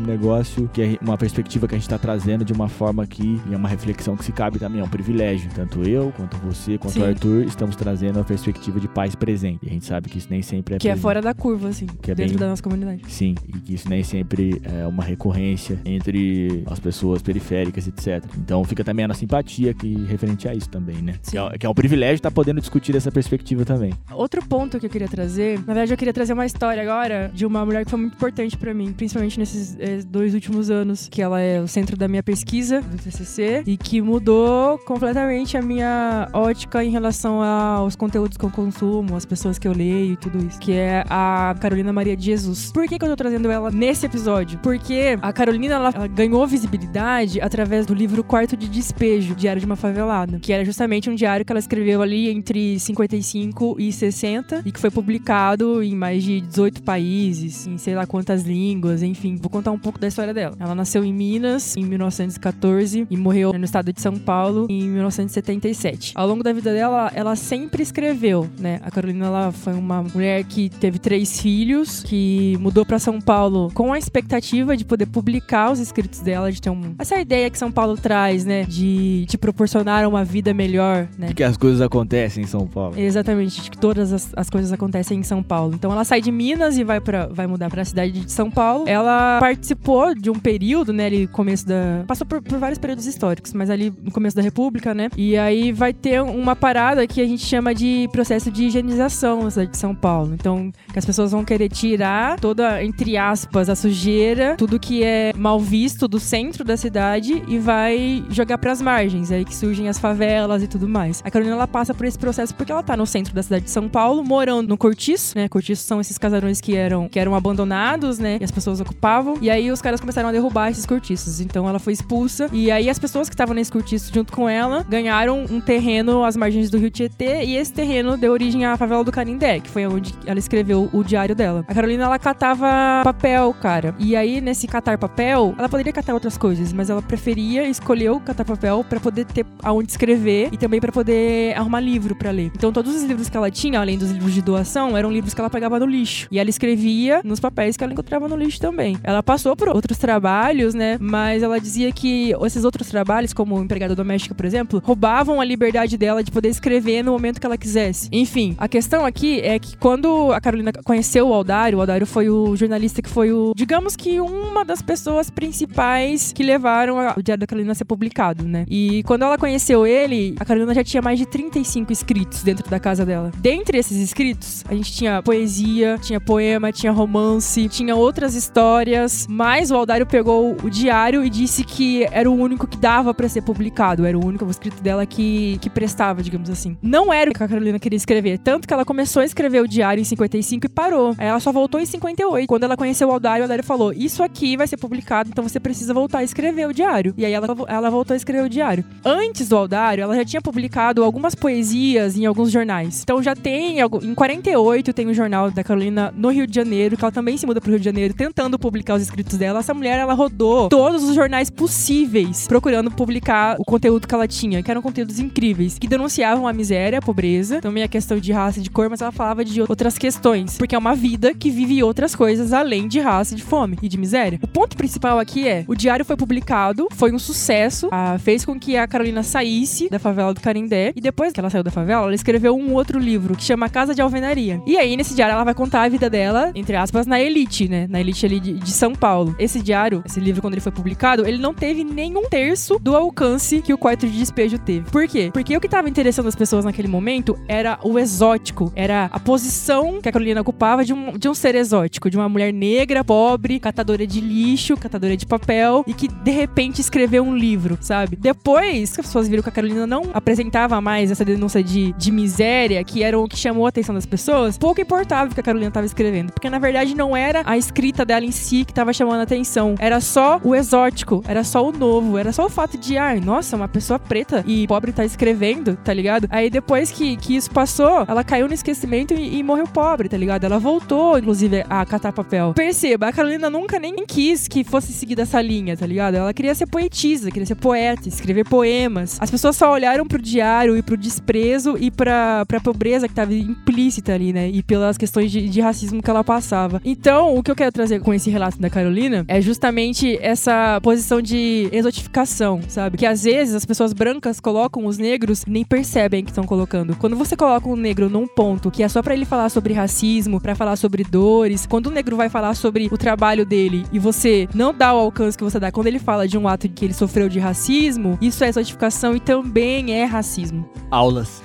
negócio que é uma perspectiva que a gente tá trazendo de uma forma que é uma reflexão que se cabe também, é um privilégio. Tanto eu, quanto você, quanto Sim. o Arthur, estamos trazendo a perspectiva de pais presentes. E a gente sabe que isso nem sempre é Que é presente. fora da curva, assim, Que é dentro bem- da nossa comunidade. Sim, e que isso nem sempre é uma recorrência entre as pessoas periféricas, etc. Então fica também a nossa simpatia que referente a isso também, né? Sim. Que é, que é um privilégio estar podendo discutir essa perspectiva também. Outro ponto que eu queria trazer, na verdade eu queria trazer uma história agora de uma mulher que foi muito importante pra mim, principalmente nesses eh, dois últimos anos, que ela é o centro da minha pesquisa do TCC e que mudou completamente a minha ótica em relação aos conteúdos que eu consumo, as pessoas que eu leio e tudo isso, que é a Carolina Maria de Jesus. Por que, que eu tô trazendo ela nesse episódio? Porque a Carolina ela, ela ganhou visibilidade através do livro Quarto de Despejo, Diário de uma Favelada, que era justamente um diário que ela escreveu ali entre 55 e 60 e que foi publicado em mais de 18 países, em sei lá quantas línguas, enfim. Vou contar um pouco da história dela. Ela nasceu em Minas em 1914 e morreu no estado de São Paulo em 1977. Ao longo da vida dela, ela sempre escreveu, né? A Carolina ela foi uma mulher que teve três filhos, que mudou para São Paulo com a expectativa de poder publicar os escritos dela, de ter um... essa ideia que São Paulo traz, né? De te proporcionar uma vida melhor, né? E que as coisas acontecem em São Paulo. Exatamente, de que todas as, as coisas acontecem em São Paulo. Então ela sai de Minas e vai para vai mudar para a cidade de São Paulo. Ela participou de um período, né, ali começo da passou por, por vários períodos históricos, mas ali no começo da República, né? E aí vai ter uma parada que a gente chama de processo de higienização na cidade de São Paulo. Então, que as pessoas vão querer tirar toda, entre aspas, a sujeira, tudo que é mal visto do centro da cidade e vai jogar para as margens. É aí que surgem as favelas e tudo mais. A Carolina ela passa por esse processo porque ela tá no centro da cidade de São Paulo, morando no Cortiço, né? Cortiço são esses casarões que eram, que eram abandonados, né? E as pessoas ocupavam. E aí os caras começaram a derrubar esses cortiços. Então ela foi expulsa. E aí as pessoas que estavam nesse cortiço junto com ela ganharam um terreno às margens do rio Tietê. E esse terreno deu origem à favela do Canindé, que foi onde ela escreveu o diário dela. A Carolina, ela catava papel, cara. E aí, nesse catar papel, ela poderia catar outras coisas, mas ela preferia, escolheu catar papel para poder ter aonde escrever e também para poder arrumar livro para ler. Então, todos os livros que ela tinha, além dos livros de doação, eram livros que ela pegava no lixo. E ela escrevia nos papéis que ela encontrava no lixo também. Ela passou por outros trabalhos, né? Mas ela dizia que esses outros trabalhos, como empregada doméstica, por exemplo, roubavam a liberdade dela de poder escrever no momento que ela quisesse. Enfim, a questão aqui é que quando a Carolina conheceu o Aldário, o Aldário foi o jornalista que foi o, digamos que uma das pessoas principais que levaram a, o Diário da Carolina a ser publicado, né? E quando ela conheceu ele, a Carolina já tinha mais de 35 escritos dentro da casa dela. Dentre esses escritos, a gente tinha poesia, tinha poema, tinha romance, tinha outras histórias, mas o Aldário pegou o diário e disse que era o único que dava para ser publicado, era o único escrito dela que, que prestava, digamos assim. Não era o que a Carolina queria escrever, tanto que ela começou a escrever o diário em 55 e parou. Ela só voltou em 58. Quando ela conheceu o Aldário, o Aldário falou: Isso aqui vai ser publicado, então você precisa voltar a escrever o diário. E aí ela, ela voltou a escrever o diário. Antes do Aldário, ela já tinha publicado algumas poesias em alguns jornais. Então já tem, em 48, tem um jornal da Carolina no Rio de Janeiro, que ela também se muda pro Rio de Janeiro, tentando publicar os escritos dela. Essa mulher, ela rodou todos os jornais possíveis, procurando publicar o conteúdo que ela tinha, que eram conteúdos incríveis, que denunciavam a miséria, a pobreza, também a questão de raça e de cor, mas ela falava de outras questões, porque é uma vida que vive outras coisas além de raça, de fome e de miséria. O ponto principal aqui é: o diário foi publicado, foi um sucesso, a, fez com que a Carolina saísse da favela do Carindé, e depois que ela saiu da favela, ela escreveu um outro livro que chama Casa de Alvenaria. E aí, nesse diário, ela vai contar a vida dela, entre aspas, na elite, né? Na elite ali de, de São Paulo. Esse diário, esse livro, quando ele foi publicado, ele não teve nenhum terço do alcance que o quarto de despejo teve. Por quê? Porque o que estava interessando as pessoas naquele momento era o exótico, era a posição que a Carolina ocupava de um, de um ser exótico, de uma mulher negra, pobre, catadora de lixo, catadora de papel e que de repente escreveu um livro, sabe? Depois que as pessoas viram que a Carolina não apresentava mais essa denúncia de, de miséria, que era o que chamou a atenção das pessoas, pouco importava o que a Carolina estava escrevendo, porque na verdade não era a escrita dela em si que estava chamando a atenção, era só o exótico, era só o novo, era só o fato de, ai, nossa, uma pessoa preta e pobre tá escrevendo, tá ligado? Aí depois que, que isso passou, ela caiu no esquecimento e, e morreu pobre, tá ligado? Ela voltou, inclusive, a catar papel. Perceba, a Carolina nunca nem quis que fosse seguida essa linha, tá ligado? Ela queria ser poetisa, queria ser poeta, escrever poemas. As pessoas só olharam pro diário e pro desprezo e pra, pra pobreza que tava implícita ali, né? E pelas questões de, de racismo que ela passava. Então, o que eu quero trazer com esse relato da Carolina é justamente essa posição de exotificação, sabe? Que às vezes as pessoas brancas colocam os negros nem percebem que estão colocando. Quando você coloca um negro num ponto que é só para ele falar sobre racismo, para falar sobre dores, quando o negro vai falar sobre o trabalho dele e você não dá o alcance que você dá quando ele fala de um ato que ele sofreu de racismo, isso é exotificação e também é racismo. Aulas.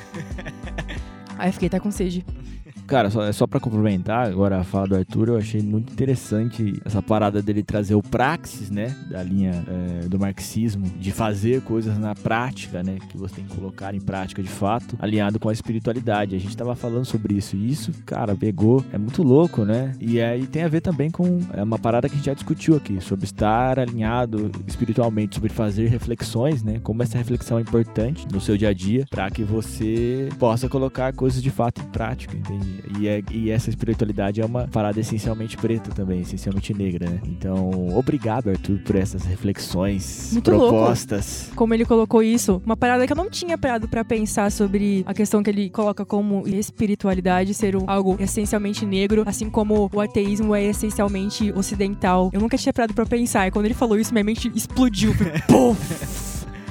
Aí fiquei tá com sede. Cara, só, só para complementar agora a fala do Arthur, eu achei muito interessante essa parada dele trazer o praxis, né? Da linha é, do marxismo, de fazer coisas na prática, né? Que você tem que colocar em prática de fato, alinhado com a espiritualidade. A gente tava falando sobre isso e isso, cara, pegou. É muito louco, né? E aí tem a ver também com é uma parada que a gente já discutiu aqui, sobre estar alinhado espiritualmente, sobre fazer reflexões, né? Como essa reflexão é importante no seu dia a dia, para que você possa colocar coisas de fato em prática, entende? E, é, e essa espiritualidade é uma parada essencialmente preta também, essencialmente negra, né? Então, obrigado, Arthur, por essas reflexões, Muito propostas. Louco. Como ele colocou isso, uma parada que eu não tinha parado para pensar sobre a questão que ele coloca como espiritualidade ser algo essencialmente negro, assim como o ateísmo é essencialmente ocidental. Eu nunca tinha parado para pensar, e quando ele falou isso, minha mente explodiu. Puf!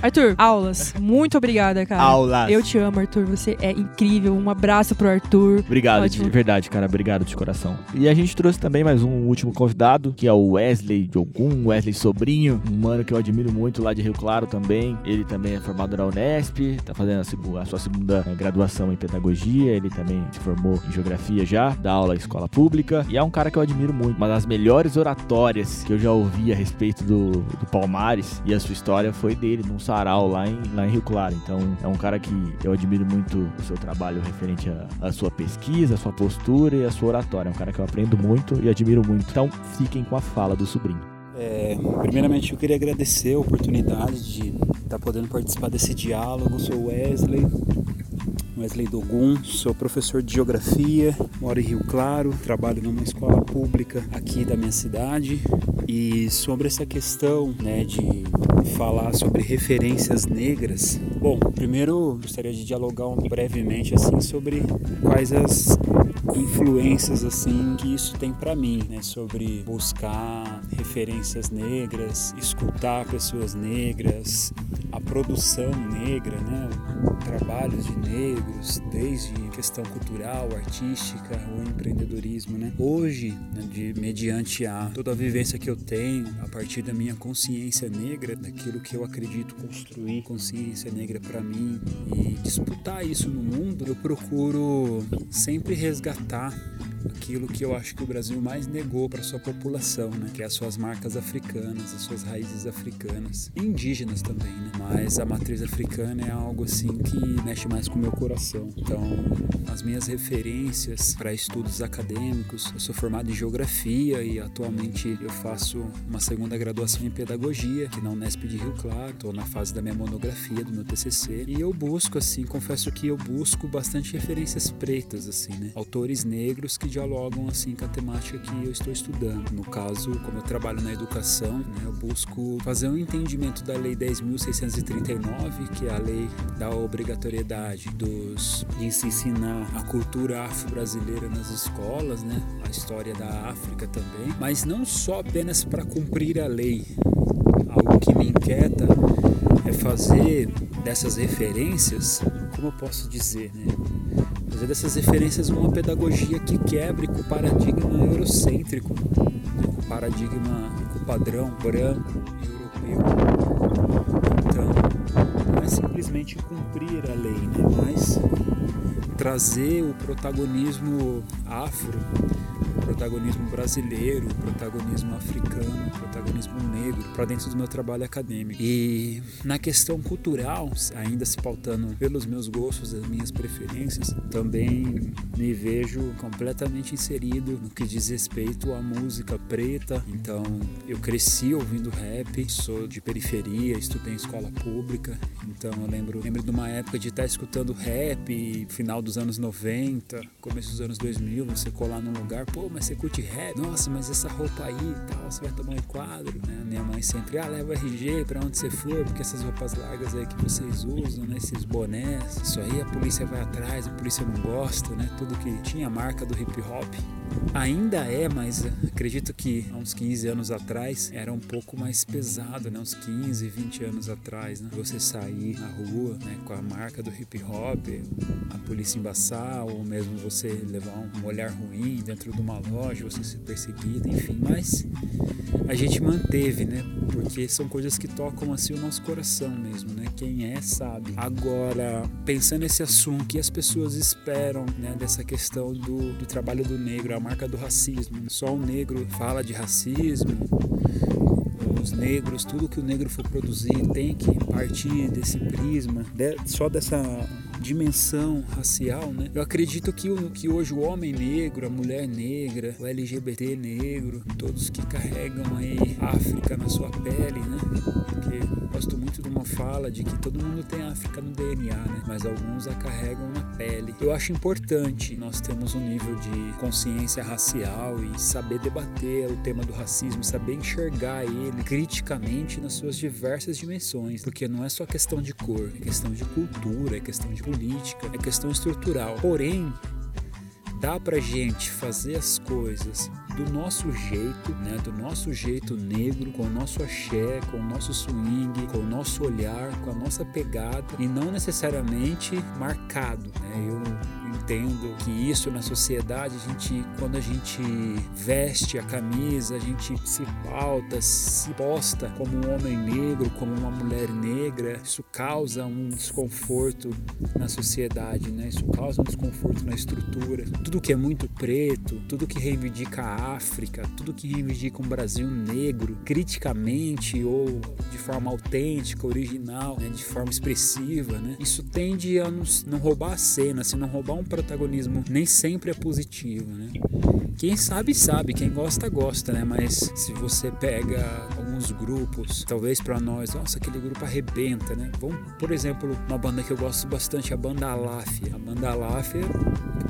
Arthur, aulas. Muito obrigada, cara. Aulas. Eu te amo, Arthur. Você é incrível. Um abraço pro Arthur. Obrigado, Ótimo. de verdade, cara. Obrigado de coração. E a gente trouxe também mais um último convidado, que é o Wesley Jogum, Wesley Sobrinho, um mano que eu admiro muito lá de Rio Claro também. Ele também é formado na Unesp, tá fazendo a, sua segunda eh, graduação em pedagogia. Ele também se formou em geografia já, dá aula em escola pública. E é um cara que eu admiro muito. Uma das melhores oratórias que eu já ouvi a respeito do, do Palmares e a sua história foi dele, num sarau lá em, lá em Rio Claro. Então é um cara que eu admiro muito o seu trabalho referente à, sua pesquisa, a sua postura e a sua oratória. É um cara que eu aprendo muito e admiro muito. Então fiquem com a fala do sobrinho. É, primeiramente eu queria agradecer a oportunidade de estar podendo participar desse diálogo. Sou Wesley, Wesley Dogum, sou professor de geografia, moro em Rio Claro, trabalho numa escola pública aqui da minha cidade. E sobre essa questão né, de falar sobre referências negras, bom, primeiro gostaria de dialogar brevemente assim sobre quais as influências assim que isso tem para mim, né, sobre buscar referências negras, escutar pessoas negras, a produção negra, né, trabalhos de negros, desde questão cultural, artística, o empreendedorismo, né. Hoje, né, de mediante a toda a vivência que eu tenho, a partir da minha consciência negra, daquilo que eu acredito construir consciência negra para mim e disputar isso no mundo, eu procuro sempre resgatar aquilo que eu acho que o Brasil mais negou para sua população, né? Que é as suas marcas africanas, as suas raízes africanas, e indígenas também, né? Mas a matriz africana é algo assim que mexe mais com o meu coração. Então, as minhas referências para estudos acadêmicos, eu sou formado em geografia e atualmente eu faço uma segunda graduação em pedagogia aqui na Unesp de Rio Claro. Estou na fase da minha monografia, do meu TCC, e eu busco assim, confesso que eu busco bastante referências pretas assim, né? Autores negros que dialogam assim com a temática que eu estou estudando. No caso, como eu trabalho na educação, né, eu busco fazer um entendimento da Lei 10.639, que é a lei da obrigatoriedade dos de se ensinar a cultura afro-brasileira nas escolas, né, a história da África também, mas não só apenas para cumprir a lei. Algo que me inquieta é fazer dessas referências, como eu posso dizer, né? fazer dessas referências uma pedagogia que quebre com o paradigma eurocêntrico, né? com o paradigma, o padrão branco europeu. Então, não é simplesmente cumprir a lei, né? mas trazer o protagonismo afro, protagonismo brasileiro, protagonismo africano, protagonismo negro para dentro do meu trabalho acadêmico. E na questão cultural, ainda se pautando pelos meus gostos, as minhas preferências, também me vejo completamente inserido no que diz respeito à música preta. Então, eu cresci ouvindo rap, sou de periferia, estudei em escola pública. Então, eu lembro, lembro de uma época de estar escutando rap, final dos anos 90, começo dos anos 2000, você colar num lugar, pô, mas você curte rap? Nossa, mas essa roupa aí e tal, você vai tomar um quadro, né? Minha mãe sempre, ah, leva RG pra onde você for, porque essas roupas largas aí que vocês usam, né? Esses bonés, isso aí a polícia vai atrás, a polícia não gosta, né? Tudo que tinha a marca do hip hop. Ainda é, mas acredito que há uns 15 anos atrás era um pouco mais pesado, né? Uns 15, 20 anos atrás, né? Você sair na rua, né? Com a marca do hip hop, a polícia embaçar, ou mesmo você levar um olhar ruim dentro de uma loja, você ser perseguido, enfim. Mas a gente manteve, né? Porque são coisas que tocam assim o nosso coração mesmo, né? Quem é sabe. Agora, pensando nesse assunto, que as pessoas esperam, né? Dessa questão do, do trabalho do negro, a marca do racismo. Só o negro fala de racismo, os negros, tudo que o negro for produzir tem que partir desse prisma, só dessa dimensão racial, né? Eu acredito que, que hoje o homem negro, a mulher negra, o LGBT negro, todos que carregam aí África na sua pele, né? Porque gosto muito de uma fala de que todo mundo tem África no DNA, né? Mas alguns a carregam na pele. Eu acho importante nós termos um nível de consciência racial e saber debater o tema do racismo, saber enxergar ele criticamente nas suas diversas dimensões, porque não é só questão de cor, é questão de cultura, é questão de política, é questão estrutural. Porém, dá pra gente fazer as coisas do nosso jeito, né, do nosso jeito negro, com o nosso axé, com o nosso swing, com o nosso olhar, com a nossa pegada e não necessariamente marcado. Né? Eu entendo que isso na sociedade, a gente, quando a gente veste a camisa, a gente se pauta, se posta como um homem negro, como uma mulher negra, isso causa um desconforto na sociedade, né? Isso causa um desconforto na estrutura. Tudo que é muito preto, tudo que reivindica a África, tudo que reivindica um Brasil negro, criticamente ou de forma autêntica, original, né? de forma expressiva, né? Isso tende a nos, não roubar a cena, se não roubar um protagonismo nem sempre é positivo, né? Quem sabe sabe, quem gosta gosta, né? Mas se você pega alguns grupos, talvez para nós, nossa, aquele grupo arrebenta, né? Vamos, por exemplo, uma banda que eu gosto bastante, a banda Aláfia. A banda Aláfia,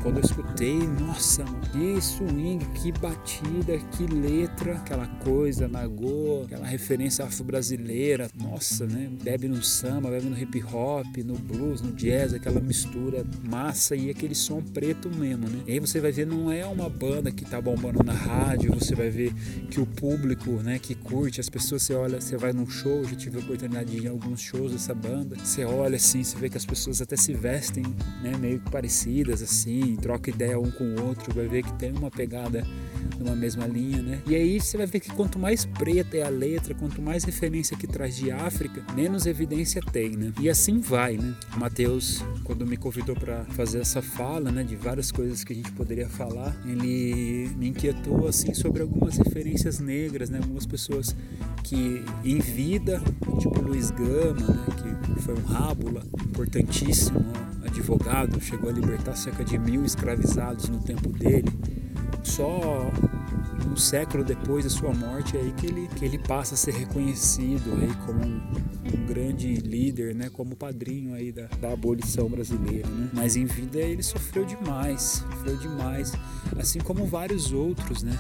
quando eu escutei, nossa, que swing, que batida, que letra, aquela coisa, nagô, aquela referência afro-brasileira, nossa, né? Bebe no samba, bebe no hip hop, no blues, no jazz, aquela mistura massa e aquele som preto mesmo, né? E aí você vai ver, não é uma banda que tá bombando na rádio, você vai ver que o público, né, que curte, as pessoas, você olha, você vai num show, já tive a oportunidade de ir em alguns shows dessa banda, você olha assim, você vê que as pessoas até se vestem, né, meio parecidas assim, troca ideia um com o outro, vai ver que tem uma pegada numa mesma linha, né? E aí você vai ver que quanto mais preta é a letra, quanto mais referência que traz de África, menos evidência tem, né? E assim vai, né? Mateus, quando me convidou para fazer essa fala, né, de várias coisas que a gente poderia falar, ele me inquietou assim sobre algumas referências negras, né? Algumas pessoas que em vida, tipo Luiz Gama, né, que foi um rábula importantíssimo, advogado, chegou a libertar cerca de mil escravizados no tempo dele. Só um século depois da sua morte é aí que ele, que ele passa a ser reconhecido aí como um, um grande líder, né, como padrinho aí da, da abolição brasileira, né? Mas em vida ele sofreu demais, sofreu demais, assim como vários outros, né?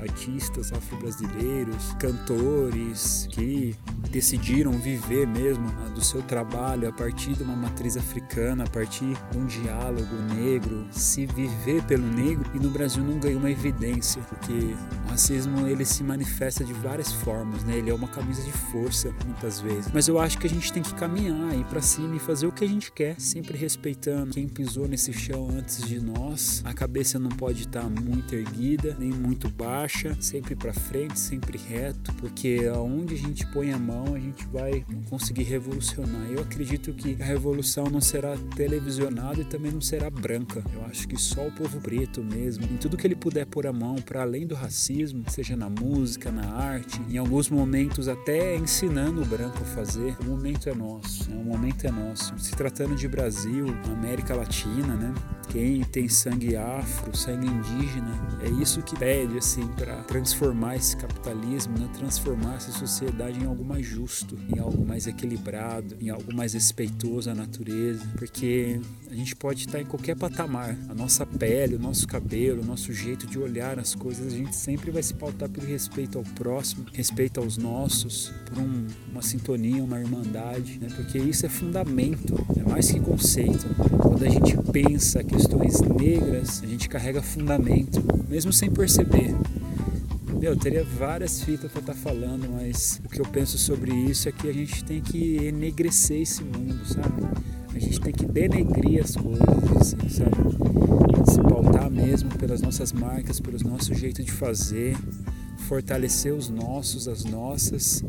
Artistas afro-brasileiros, cantores que decidiram viver mesmo né, do seu trabalho a partir de uma matriz africana, a partir de um diálogo negro, se viver pelo negro e no Brasil não ganhou uma evidência, porque o racismo ele se manifesta de várias formas, né? Ele é uma camisa de força muitas vezes. Mas eu acho que a gente tem que caminhar, ir para cima e fazer o que a gente quer, sempre respeitando quem pisou nesse chão antes de nós. A cabeça não pode estar muito erguida, nem muito baixa, sempre para frente, sempre reto, porque aonde a gente põe a mão, a gente vai conseguir revolucionar. Eu acredito que a revolução não será televisionada e também não será branca. Eu acho que só o povo preto mesmo, em tudo que ele puder pôr a mão para além do racismo, seja na música, na arte, em alguns momentos até ensinando o branco a fazer, o momento é nosso, né? o momento é nosso. Se tratando de Brasil, América Latina, né? Quem tem sangue afro, sangue indígena, é isso que pede assim para transformar esse capitalismo, né? transformar essa sociedade em algo mais justo, em algo mais equilibrado, em algo mais respeitoso à natureza, porque a gente pode estar em qualquer patamar. A nossa pele, o nosso cabelo, o nosso jeito de olhar as coisas, a gente sempre vai se pautar pelo respeito ao próximo, respeito aos nossos, por um, uma sintonia, uma irmandade, né? porque isso é fundamento, é mais que conceito. Quando a gente pensa questões negras, a gente carrega fundamento, mesmo sem perceber. Meu, eu teria várias fitas para estar tá falando, mas o que eu penso sobre isso é que a gente tem que enegrecer esse mundo, sabe? A gente tem que denegrir as coisas, assim, sabe? Se pautar mesmo pelas nossas marcas, pelo nosso jeito de fazer, fortalecer os nossos, as nossas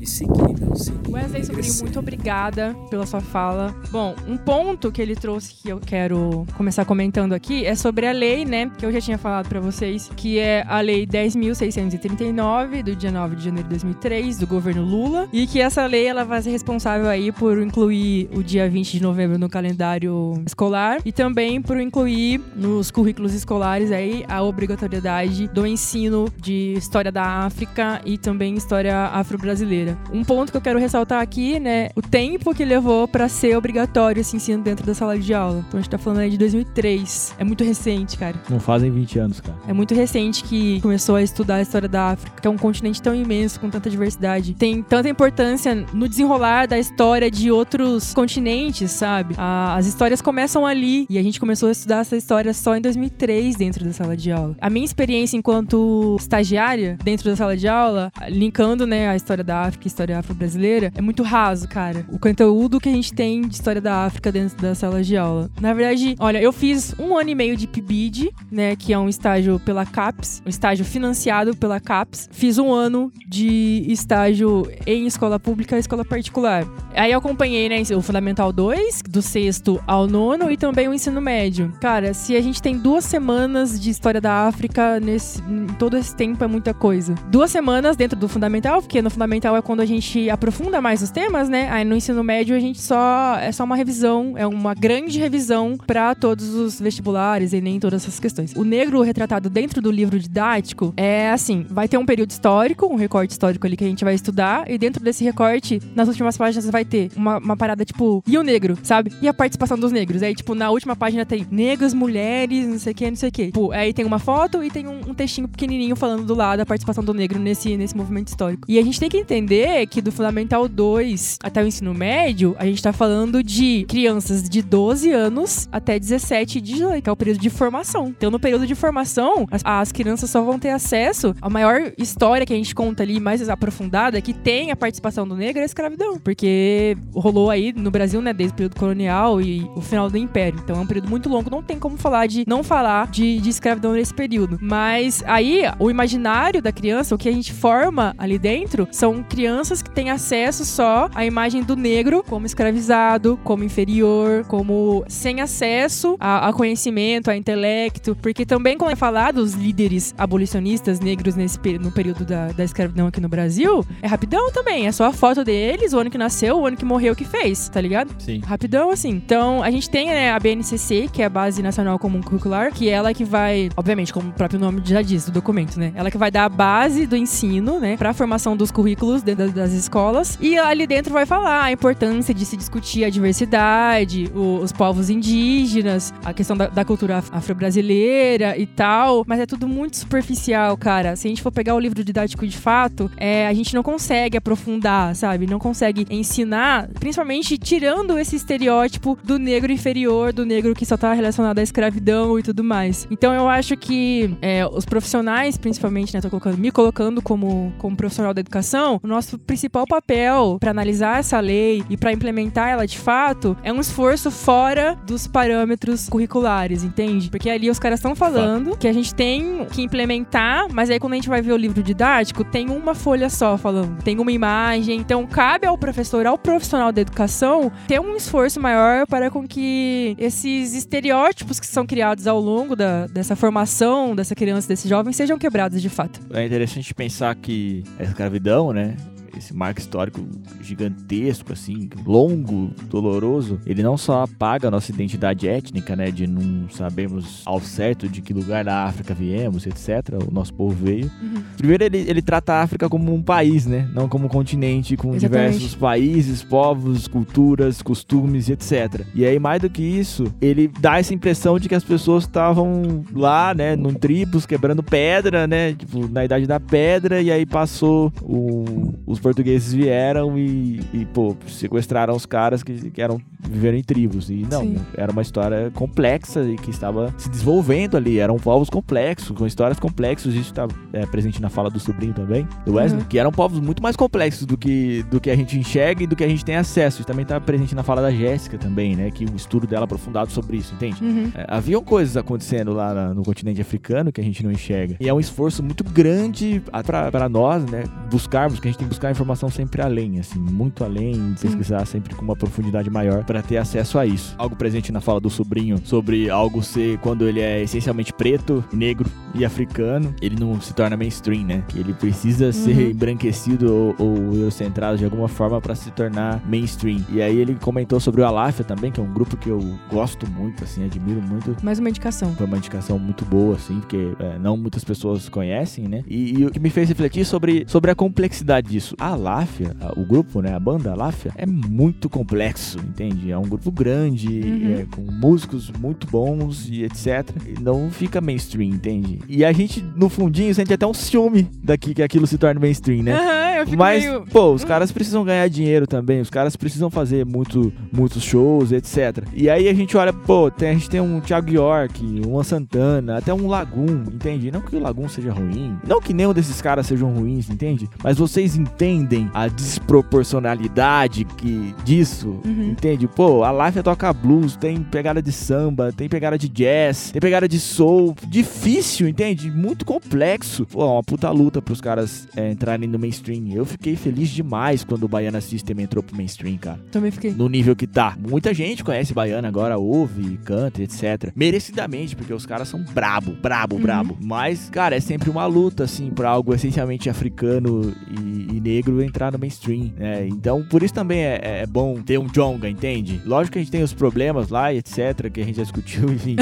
e seguir, seguir. Wesley Sobrinho, muito obrigada pela sua fala. Bom, um ponto que ele trouxe que eu quero começar comentando aqui é sobre a lei, né, que eu já tinha falado para vocês, que é a lei 10.639 do dia 9 de janeiro de 2003 do governo Lula, e que essa lei ela vai ser responsável aí por incluir o dia 20 de novembro no calendário escolar e também por incluir nos currículos escolares aí a obrigatoriedade do ensino de história da África e também história afro-brasileira brasileira. Um ponto que eu quero ressaltar aqui, né, o tempo que levou para ser obrigatório esse ensino dentro da sala de aula. Então a gente tá falando aí de 2003. É muito recente, cara. Não fazem 20 anos, cara. É muito recente que começou a estudar a história da África, que é um continente tão imenso, com tanta diversidade. Tem tanta importância no desenrolar da história de outros continentes, sabe? A, as histórias começam ali e a gente começou a estudar essa história só em 2003 dentro da sala de aula. A minha experiência enquanto estagiária dentro da sala de aula, linkando, né, a história da África e a história afro-brasileira, é muito raso, cara. O conteúdo que a gente tem de história da África dentro da sala de aula. Na verdade, olha, eu fiz um ano e meio de PIBID, né, que é um estágio pela CAPES, um estágio financiado pela CAPES. Fiz um ano de estágio em escola pública e escola particular. Aí eu acompanhei, né, o Fundamental 2, do sexto ao nono, e também o ensino médio. Cara, se a gente tem duas semanas de história da África nesse, todo esse tempo, é muita coisa. Duas semanas dentro do Fundamental, porque no Fundamental é quando a gente aprofunda mais os temas, né? Aí no ensino médio a gente só é só uma revisão, é uma grande revisão para todos os vestibulares e nem todas essas questões. O negro retratado dentro do livro didático é assim, vai ter um período histórico, um recorte histórico ali que a gente vai estudar e dentro desse recorte, nas últimas páginas vai ter uma, uma parada tipo, e o negro, sabe? E a participação dos negros. Aí, tipo, na última página tem negros, mulheres, não sei o que, não sei o que. Tipo, aí tem uma foto e tem um, um textinho pequenininho falando do lado a participação do negro nesse, nesse movimento histórico. E a gente tem que entender que do Fundamental 2 até o ensino médio, a gente tá falando de crianças de 12 anos até 17 de 18, que é o período de formação. Então, no período de formação, as, as crianças só vão ter acesso à maior história que a gente conta ali, mais aprofundada, que tem a participação do negro é a escravidão. Porque rolou aí no Brasil, né, desde o período colonial e o final do Império. Então é um período muito longo, não tem como falar de não falar de, de escravidão nesse período. Mas aí, o imaginário da criança, o que a gente forma ali dentro, são crianças que têm acesso só à imagem do negro como escravizado, como inferior, como sem acesso a, a conhecimento, a intelecto. Porque também, quando é falar dos líderes abolicionistas negros nesse no período da, da escravidão aqui no Brasil, é rapidão também. É só a foto deles, o ano que nasceu, o ano que morreu, que fez, tá ligado? Sim. Rapidão, assim. Então, a gente tem né, a BNCC, que é a Base Nacional Comum Curricular, que é ela que vai, obviamente, como o próprio nome já diz, do documento, né? Ela que vai dar a base do ensino, né, pra formação dos currículos dentro das escolas. E ali dentro vai falar a importância de se discutir a diversidade, os povos indígenas, a questão da, da cultura afro-brasileira e tal. Mas é tudo muito superficial, cara. Se a gente for pegar o livro didático de fato, é, a gente não consegue aprofundar, sabe? Não consegue ensinar, principalmente tirando esse estereótipo do negro inferior, do negro que só tá relacionado à escravidão e tudo mais. Então eu acho que é, os profissionais, principalmente, né, tô colocando, me colocando como, como profissional da educação, o nosso principal papel para analisar essa lei e para implementar ela de fato é um esforço fora dos parâmetros curriculares, entende? Porque ali os caras estão falando que a gente tem que implementar, mas aí quando a gente vai ver o livro didático, tem uma folha só falando, tem uma imagem. Então cabe ao professor, ao profissional da educação, ter um esforço maior para com que esses estereótipos que são criados ao longo da, dessa formação dessa criança, desse jovem, sejam quebrados de fato. É interessante pensar que a escravidão, né? Esse marco histórico gigantesco, assim, longo, doloroso, ele não só apaga a nossa identidade étnica, né, de não sabermos ao certo de que lugar da África viemos, etc., o nosso povo veio. Uhum. Primeiro, ele, ele trata a África como um país, né, não como um continente com Exatamente. diversos países, povos, culturas, costumes, etc. E aí, mais do que isso, ele dá essa impressão de que as pessoas estavam lá, né, num tribos, quebrando pedra, né, tipo, na idade da pedra, e aí passou o, os portugueses vieram e, e, pô, sequestraram os caras que, que eram viveram em tribos. E não, Sim. era uma história complexa e que estava se desenvolvendo ali. Eram povos complexos, com histórias complexas. Isso está é, presente na fala do sobrinho também, do Wesley, Uhum. que eram povos muito mais complexos do que, do que a gente enxerga e do que a gente tem acesso. Isso também está presente na fala da Jéssica também, né? Que o estudo dela aprofundado sobre isso, entende? Uhum. É, haviam coisas acontecendo lá na- no continente africano que a gente não enxerga. E é um esforço muito grande para nós, né? Buscarmos, que a gente tem que buscar a informação sempre além, assim, muito além, pesquisar sempre com uma profundidade maior para ter acesso a isso. Algo presente na fala do sobrinho sobre algo ser quando ele é essencialmente preto, negro e africano, ele não se torna mainstream, né? Ele precisa ser embranquecido ou, ou eurocentrado de alguma forma para se tornar mainstream. E aí ele comentou sobre o Alafia também, que é um grupo que eu gosto muito, assim, admiro muito. Mais uma indicação. Foi uma indicação muito boa, assim, porque é, não muitas pessoas conhecem, né? E, e o que me fez refletir sobre, sobre a complexidade disso. A Láfia, o grupo, né, a banda Láfia, é muito complexo, entende? É um grupo grande, Uhum. é, com músicos muito bons e etc. E não fica mainstream, entende? E a gente, no fundinho, sente até um ciúme daqui que aquilo se torne mainstream, né? Aham, eu fico Mas, meio... pô, os caras precisam ganhar dinheiro também, os caras precisam fazer muito, muitos shows, etc. E aí a gente olha, pô, tem, a gente tem um Thiago York, um Luan Santana, até um Lagoon, entende? Não que o Lagoon seja ruim, não que nenhum desses caras sejam ruins, entende? Mas vocês entendem a desproporcionalidade que, disso, Uhum. entende? Pô, a Life toca blues, tem pegada de samba, tem pegada de jazz, tem pegada de soul. Difícil, entende? Muito complexo. Pô, uma puta luta pros caras é, entrarem no mainstream. Eu fiquei feliz demais quando o Baiana System entrou pro mainstream, cara. Também fiquei. No nível que tá. Muita gente conhece Baiana agora, ouve, canta, etc. Merecidamente, porque os caras são brabo, brabo, Uhum. brabo. Mas, cara, é sempre uma luta, assim, pra algo essencialmente africano e, e negro entrar no mainstream, né? Então, por isso também é, é bom ter um Jonga, entende? Lógico que a gente tem os problemas lá e etc, que a gente já discutiu, enfim.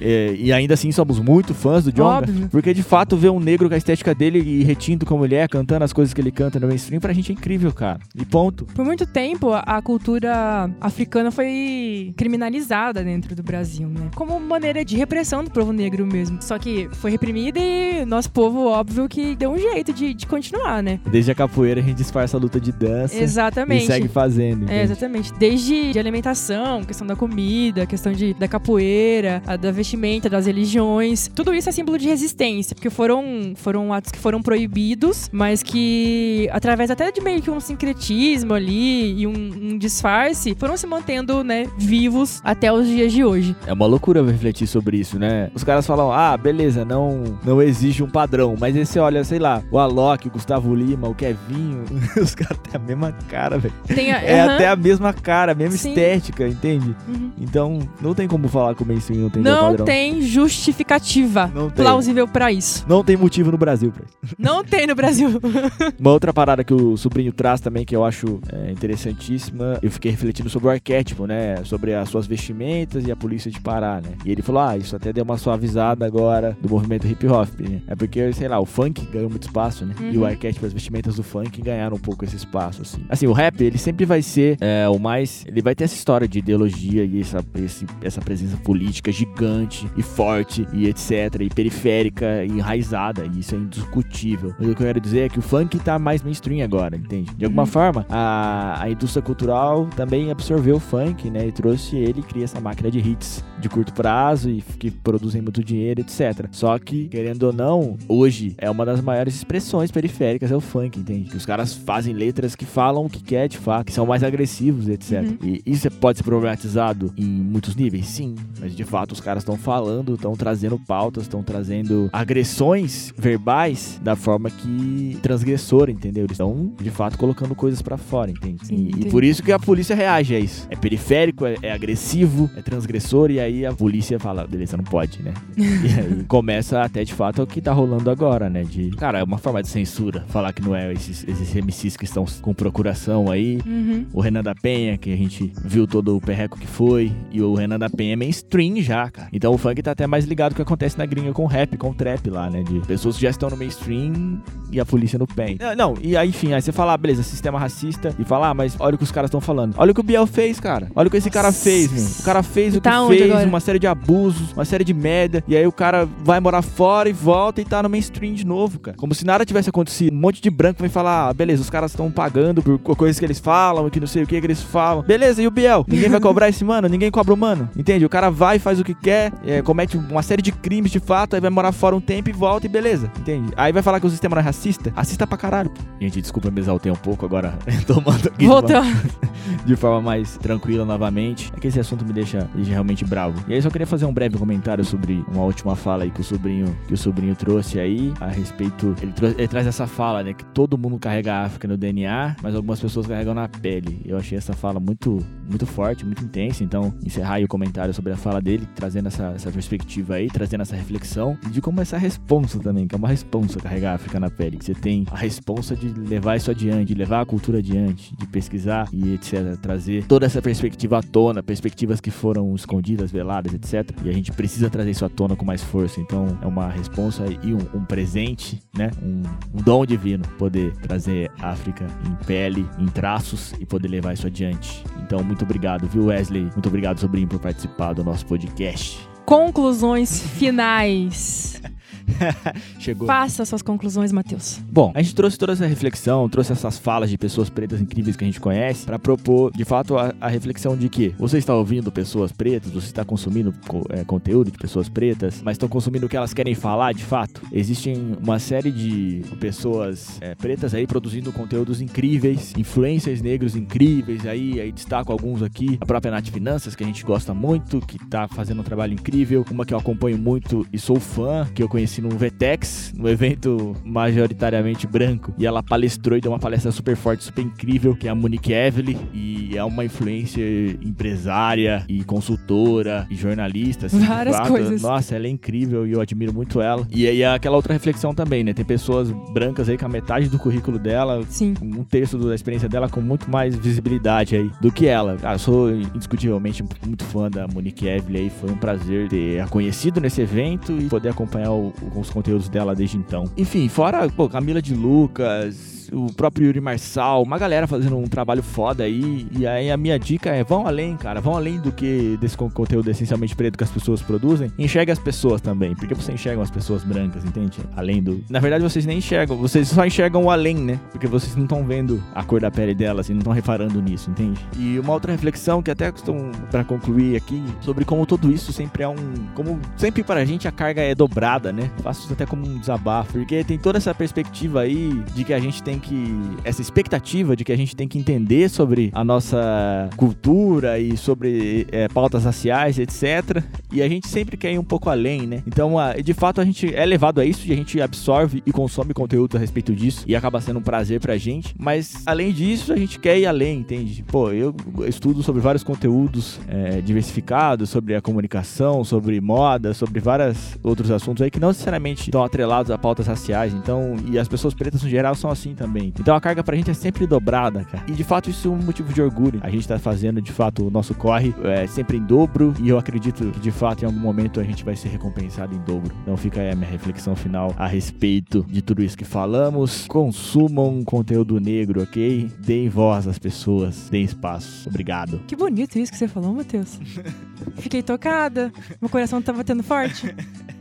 É, e ainda assim somos muito fãs do Jonga. Óbvio. Porque de fato ver um negro com a estética dele e retinto como ele é, cantando as coisas que ele canta no mainstream, pra gente é incrível, cara. E ponto. Por muito tempo, a a cultura africana foi criminalizada dentro do Brasil, né? Como maneira de repressão do povo negro mesmo. Só que foi reprimida e nosso povo, óbvio, que deu um jeito de, de continuar, né? Desde a capoeira a gente disfarça a luta de dança Exatamente. e segue fazendo. É, exatamente. Desde de alimentação, questão da comida, questão de, da capoeira, a da vestimenta, das religiões. Tudo isso é símbolo de resistência, porque foram, foram atos que foram proibidos, mas que, através até de meio que um sincretismo ali e um, um disfarce, foram se mantendo, né, vivos até os dias de hoje. É uma loucura refletir sobre isso, né? Os caras falam, ah, beleza, não, não exige um padrão. Mas aí você olha, sei lá, o Alok, o Gustavo Lima, o Kevinho, os caras têm a mesma cara, velho. É até a mesma cara, a mesma Sim. estética, entende? Uhum. Então, não tem como falar que o mainstream não tem Não tem justificativa Não tem. plausível pra isso. Não tem motivo no Brasil pra isso. Não tem no Brasil. Uma outra parada que o sobrinho traz também, que eu acho é, interessantíssima, eu fiquei refletindo sobre o arquétipo, né? Sobre as suas vestimentas e a polícia de parar, né? E ele falou, ah, isso até deu uma suavizada agora do movimento hip hop, né? É porque, sei lá, o funk ganhou muito espaço, né? E o Uhum. arquétipo, as vestimentas do funk ganharam um pouco esse espaço, assim. Assim, o rap, ele sempre vai ser é, o mais... Ele vai ter essa história de ideologia e essa, esse- essa presença política gigante e forte e etc. E periférica e enraizada. E isso é indiscutível. Mas o que eu quero dizer é que o funk tá mais mainstream agora, entende? De alguma Uhum. forma, a, a indústria cultural também absorveu o funk, né? E trouxe ele e cria essa máquina de hits de curto prazo e que produzem muito dinheiro, etc. Só que, querendo ou não, hoje é uma das maiores expressões periféricas, é o funk, entende? Que os caras fazem letras que falam o que quer de fato, que são mais agressivos, etc. Uhum. E isso pode ser problematizado em muitos níveis? Sim. Mas de fato os caras estão falando, estão trazendo pautas, estão trazendo agressões verbais da forma que transgressora, entendeu? Eles estão, de fato, colocando coisas pra fora, entende? Sim, e, e por isso que a polícia reage a isso. É periférico, é, é agressivo, é transgressor, e aí a polícia fala, beleza, não pode, né? e aí começa até, de fato, o que tá rolando agora, né? De, cara, é uma forma de censura, falar que não é esses, esses MCs que estão com procuração aí, Uhum. o Renan da Penha, que a gente viu todo o perreco que foi, e o Renan da Penha é mainstream já, cara. Então o funk tá até mais ligado ao que acontece na gringa com rap, com trap lá, né? De pessoas que já estão no mainstream e a polícia no pé. Não, não, e aí, enfim, aí você fala, ah, beleza, sistema racista, e fala, ah, mas olha o que os caras estão falando. Olha o que o Biel fez, cara. Olha o que esse cara fez, meu. O cara fez o que Tá fez, agora? uma série de abusos, uma série de merda, e aí o cara vai morar fora e volta e tá no mainstream de novo, cara. Como se nada tivesse acontecido. Um monte de branco vem falar, ah, beleza, os caras estão pagando por co- coisas que eles falam, que não sei o que que eles falam. Beleza, e o Biel? Ninguém vai cobrar esse mano? Ninguém cobra o mano? Entende? O cara vai, faz o que quer, é, comete uma série de crimes de fato, aí vai morar fora um tempo e volta e beleza. Entende? Aí vai falar que o sistema não é racista? Assista pra caralho. Gente, desculpa me exaltei um pouco agora, tomando aqui de uma- Voltando. de forma mais tranquila novamente. É que esse assunto me deixa, me deixa realmente bravo. E aí só queria fazer um breve comentário sobre uma última fala aí que o sobrinho que o sobrinho trouxe aí a respeito. Ele, ele traz essa fala, né, que todo mundo carrega a África no DNA, mas algumas pessoas carregam na pele. Eu achei essa fala muito muito forte, muito intensa. Então encerrar aí o comentário sobre a fala dele, trazendo essa, essa perspectiva aí, trazendo essa reflexão e de como essa responsa também, que é uma responsa carregar a África na pele, que você tem a responsa de levar isso adiante, de levar a cultura adiante, de pesquisar e etc. Trazer toda essa perspectiva à tona, perspectivas que foram escondidas, veladas, etc. E a gente precisa trazer isso à tona com mais força. Então é uma responsa e um, um presente, né? Um, um dom divino poder poder trazer África em pele, em traços e poder levar isso adiante. Então, muito obrigado, viu, Wesley? Muito obrigado, Sobrinho, por participar do nosso podcast. Conclusões finais. Chegou. Faça suas conclusões, Matheus. Bom, a gente trouxe toda essa reflexão, trouxe essas falas de pessoas pretas incríveis que a gente conhece, para propor, de fato, a, a, reflexão de que você está ouvindo pessoas pretas, você está consumindo é, conteúdo de pessoas pretas, mas estão consumindo o que elas querem falar, de fato. Existem uma série de pessoas é, pretas aí produzindo conteúdos incríveis, influencers negros incríveis, aí, aí destaco alguns aqui, a própria Nath Finanças, que a gente gosta muito, que está fazendo um trabalho incrível, uma que eu acompanho muito e sou fã, que eu conheci no Vetex, no evento majoritariamente branco, e ela palestrou e deu uma palestra super forte, super incrível, que é a Monique Evelyn, e é uma influencer empresária e consultora e jornalista. Assim, Várias coisas. Nossa, ela é incrível e eu admiro muito ela. E aí aquela outra reflexão também, né? Tem pessoas brancas aí com a metade do currículo dela, Sim. um terço da experiência dela com muito mais visibilidade aí do que ela. Ah, eu sou indiscutivelmente muito fã da Monique Evelyn aí, foi um prazer ter a conhecido nesse evento e poder acompanhar o, o, os conteúdos dela desde então. Enfim, fora pô, Camila de Lucas, o próprio Yuri Marçal, uma galera fazendo um trabalho foda aí. E aí a minha dica é: vão além, cara. Vão além do que desse conteúdo essencialmente preto que as pessoas produzem. Enxerga as pessoas também. Porque você enxerga as pessoas brancas, entende? Além do. Na verdade, vocês nem enxergam, vocês só enxergam o além, né? Porque vocês não estão vendo a cor da pele delas e não estão reparando nisso, entende? E uma outra reflexão que até costumo para concluir aqui sobre como tudo isso sempre é um. Como sempre para a gente a carga é dobrada, né? Faço isso até como um desabafo. Porque tem toda essa perspectiva aí de que a gente tem que. essa expectativa de que a gente tem que entender sobre a nossa cultura e sobre é, pautas raciais, etc. E a gente sempre quer ir um pouco além, né? Então, de fato, a gente é levado a isso e a gente absorve e consome conteúdo a respeito disso e acaba sendo um prazer pra gente. Mas, além disso, a gente quer ir além, entende? Pô, eu estudo sobre vários conteúdos é, diversificados, sobre a comunicação, sobre moda, sobre vários outros assuntos aí que não necessariamente estão atrelados a pautas raciais. Então, e as pessoas pretas no geral são assim também. Então a carga pra gente é sempre dobrada, cara. E de fato isso é um motivo de orgulho. A gente tá fazendo de fato o nosso corre é, sempre em dobro e eu acredito que de fato em algum momento a gente vai ser recompensado em dobro. Então fica aí a minha reflexão final a respeito de tudo isso que falamos. Consumam conteúdo negro, ok? Deem voz às pessoas, deem espaço. Obrigado. Que bonito isso que você falou, Matheus. Fiquei tocada. Meu coração tá batendo forte.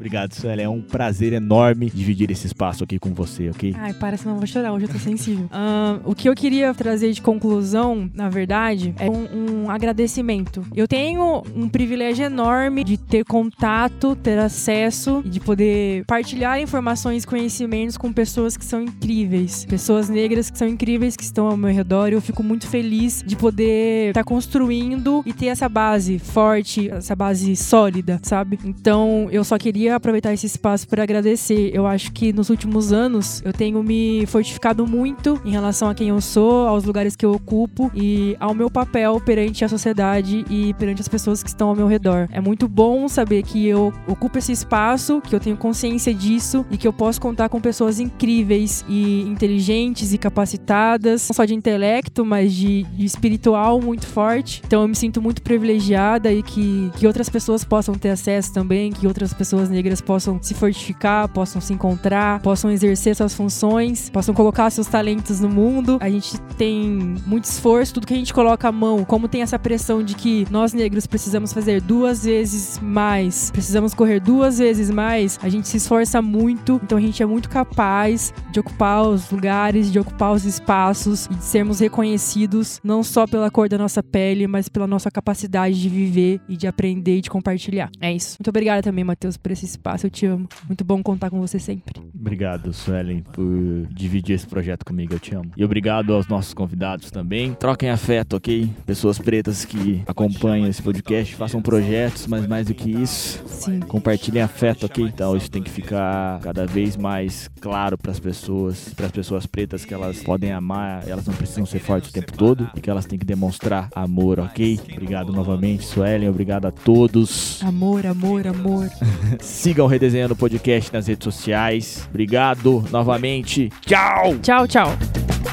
Obrigado, Sueli. É um prazer enorme dividir esse espaço aqui com você, ok? Ai, para, senão eu vou chorar. Hoje eu tô sensível. uh, o que eu queria trazer de conclusão, na verdade, é um, um, agradecimento. Eu tenho um privilégio enorme de ter contato, ter acesso e de poder partilhar informações e conhecimentos com pessoas que são incríveis. Pessoas negras que são incríveis, que estão ao meu redor. E eu fico muito feliz de poder estar tá construindo e ter essa base forte, essa base sólida, sabe? Então, eu só queria aproveitar esse espaço para agradecer. Eu acho que nos últimos anos eu tenho me fortificado muito em relação a quem eu sou, aos lugares que eu ocupo e ao meu papel perante a sociedade e perante as pessoas que estão ao meu redor. É muito bom saber que eu ocupo esse espaço, que eu tenho consciência disso e que eu posso contar com pessoas incríveis e inteligentes e capacitadas, não só de intelecto, mas de, de espiritual muito forte. Então eu me sinto muito privilegiada e que, que outras pessoas possam ter acesso também, que outras pessoas possam se fortificar, possam se encontrar, possam exercer suas funções, possam colocar seus talentos no mundo. A gente tem muito esforço, tudo que a gente coloca à mão, como tem essa pressão de que nós negros precisamos fazer duas vezes mais, precisamos correr duas vezes mais, a gente se esforça muito, então a gente é muito capaz de ocupar os lugares, de ocupar os espaços e de sermos reconhecidos não só pela cor da nossa pele, mas pela nossa capacidade de viver e de aprender e de compartilhar. É isso. Muito obrigada também, Matheus, por esse espaço. Eu te amo. Muito bom contar com você sempre. Obrigado, Suelen, por dividir esse projeto comigo. Eu te amo. E obrigado aos nossos convidados também. Troquem afeto, ok? Pessoas pretas que acompanham esse podcast, façam projetos, mas mais do que isso, Sim. compartilhem afeto, ok? Então isso tem que ficar cada vez mais claro para as pessoas, para as pessoas pretas que elas podem amar, elas não precisam ser fortes o tempo todo e que elas têm que demonstrar amor, ok? Obrigado novamente, Suelen. Obrigado a todos. Amor, amor, amor. Sigam Redesenhando Podcast nas redes sociais. Obrigado novamente. Tchau! Tchau, tchau.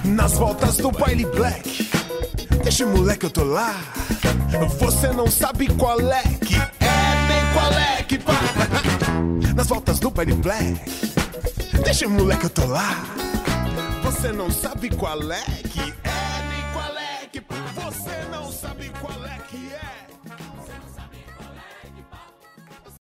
Nas voltas do baile black, deixa o moleque eu tô lá. Você não sabe qual é que é, nem qual é que pá. Nas voltas do baile black, deixa o moleque eu tô lá. Você não sabe qual é que é, nem qual é que pá. Você não sabe qual é.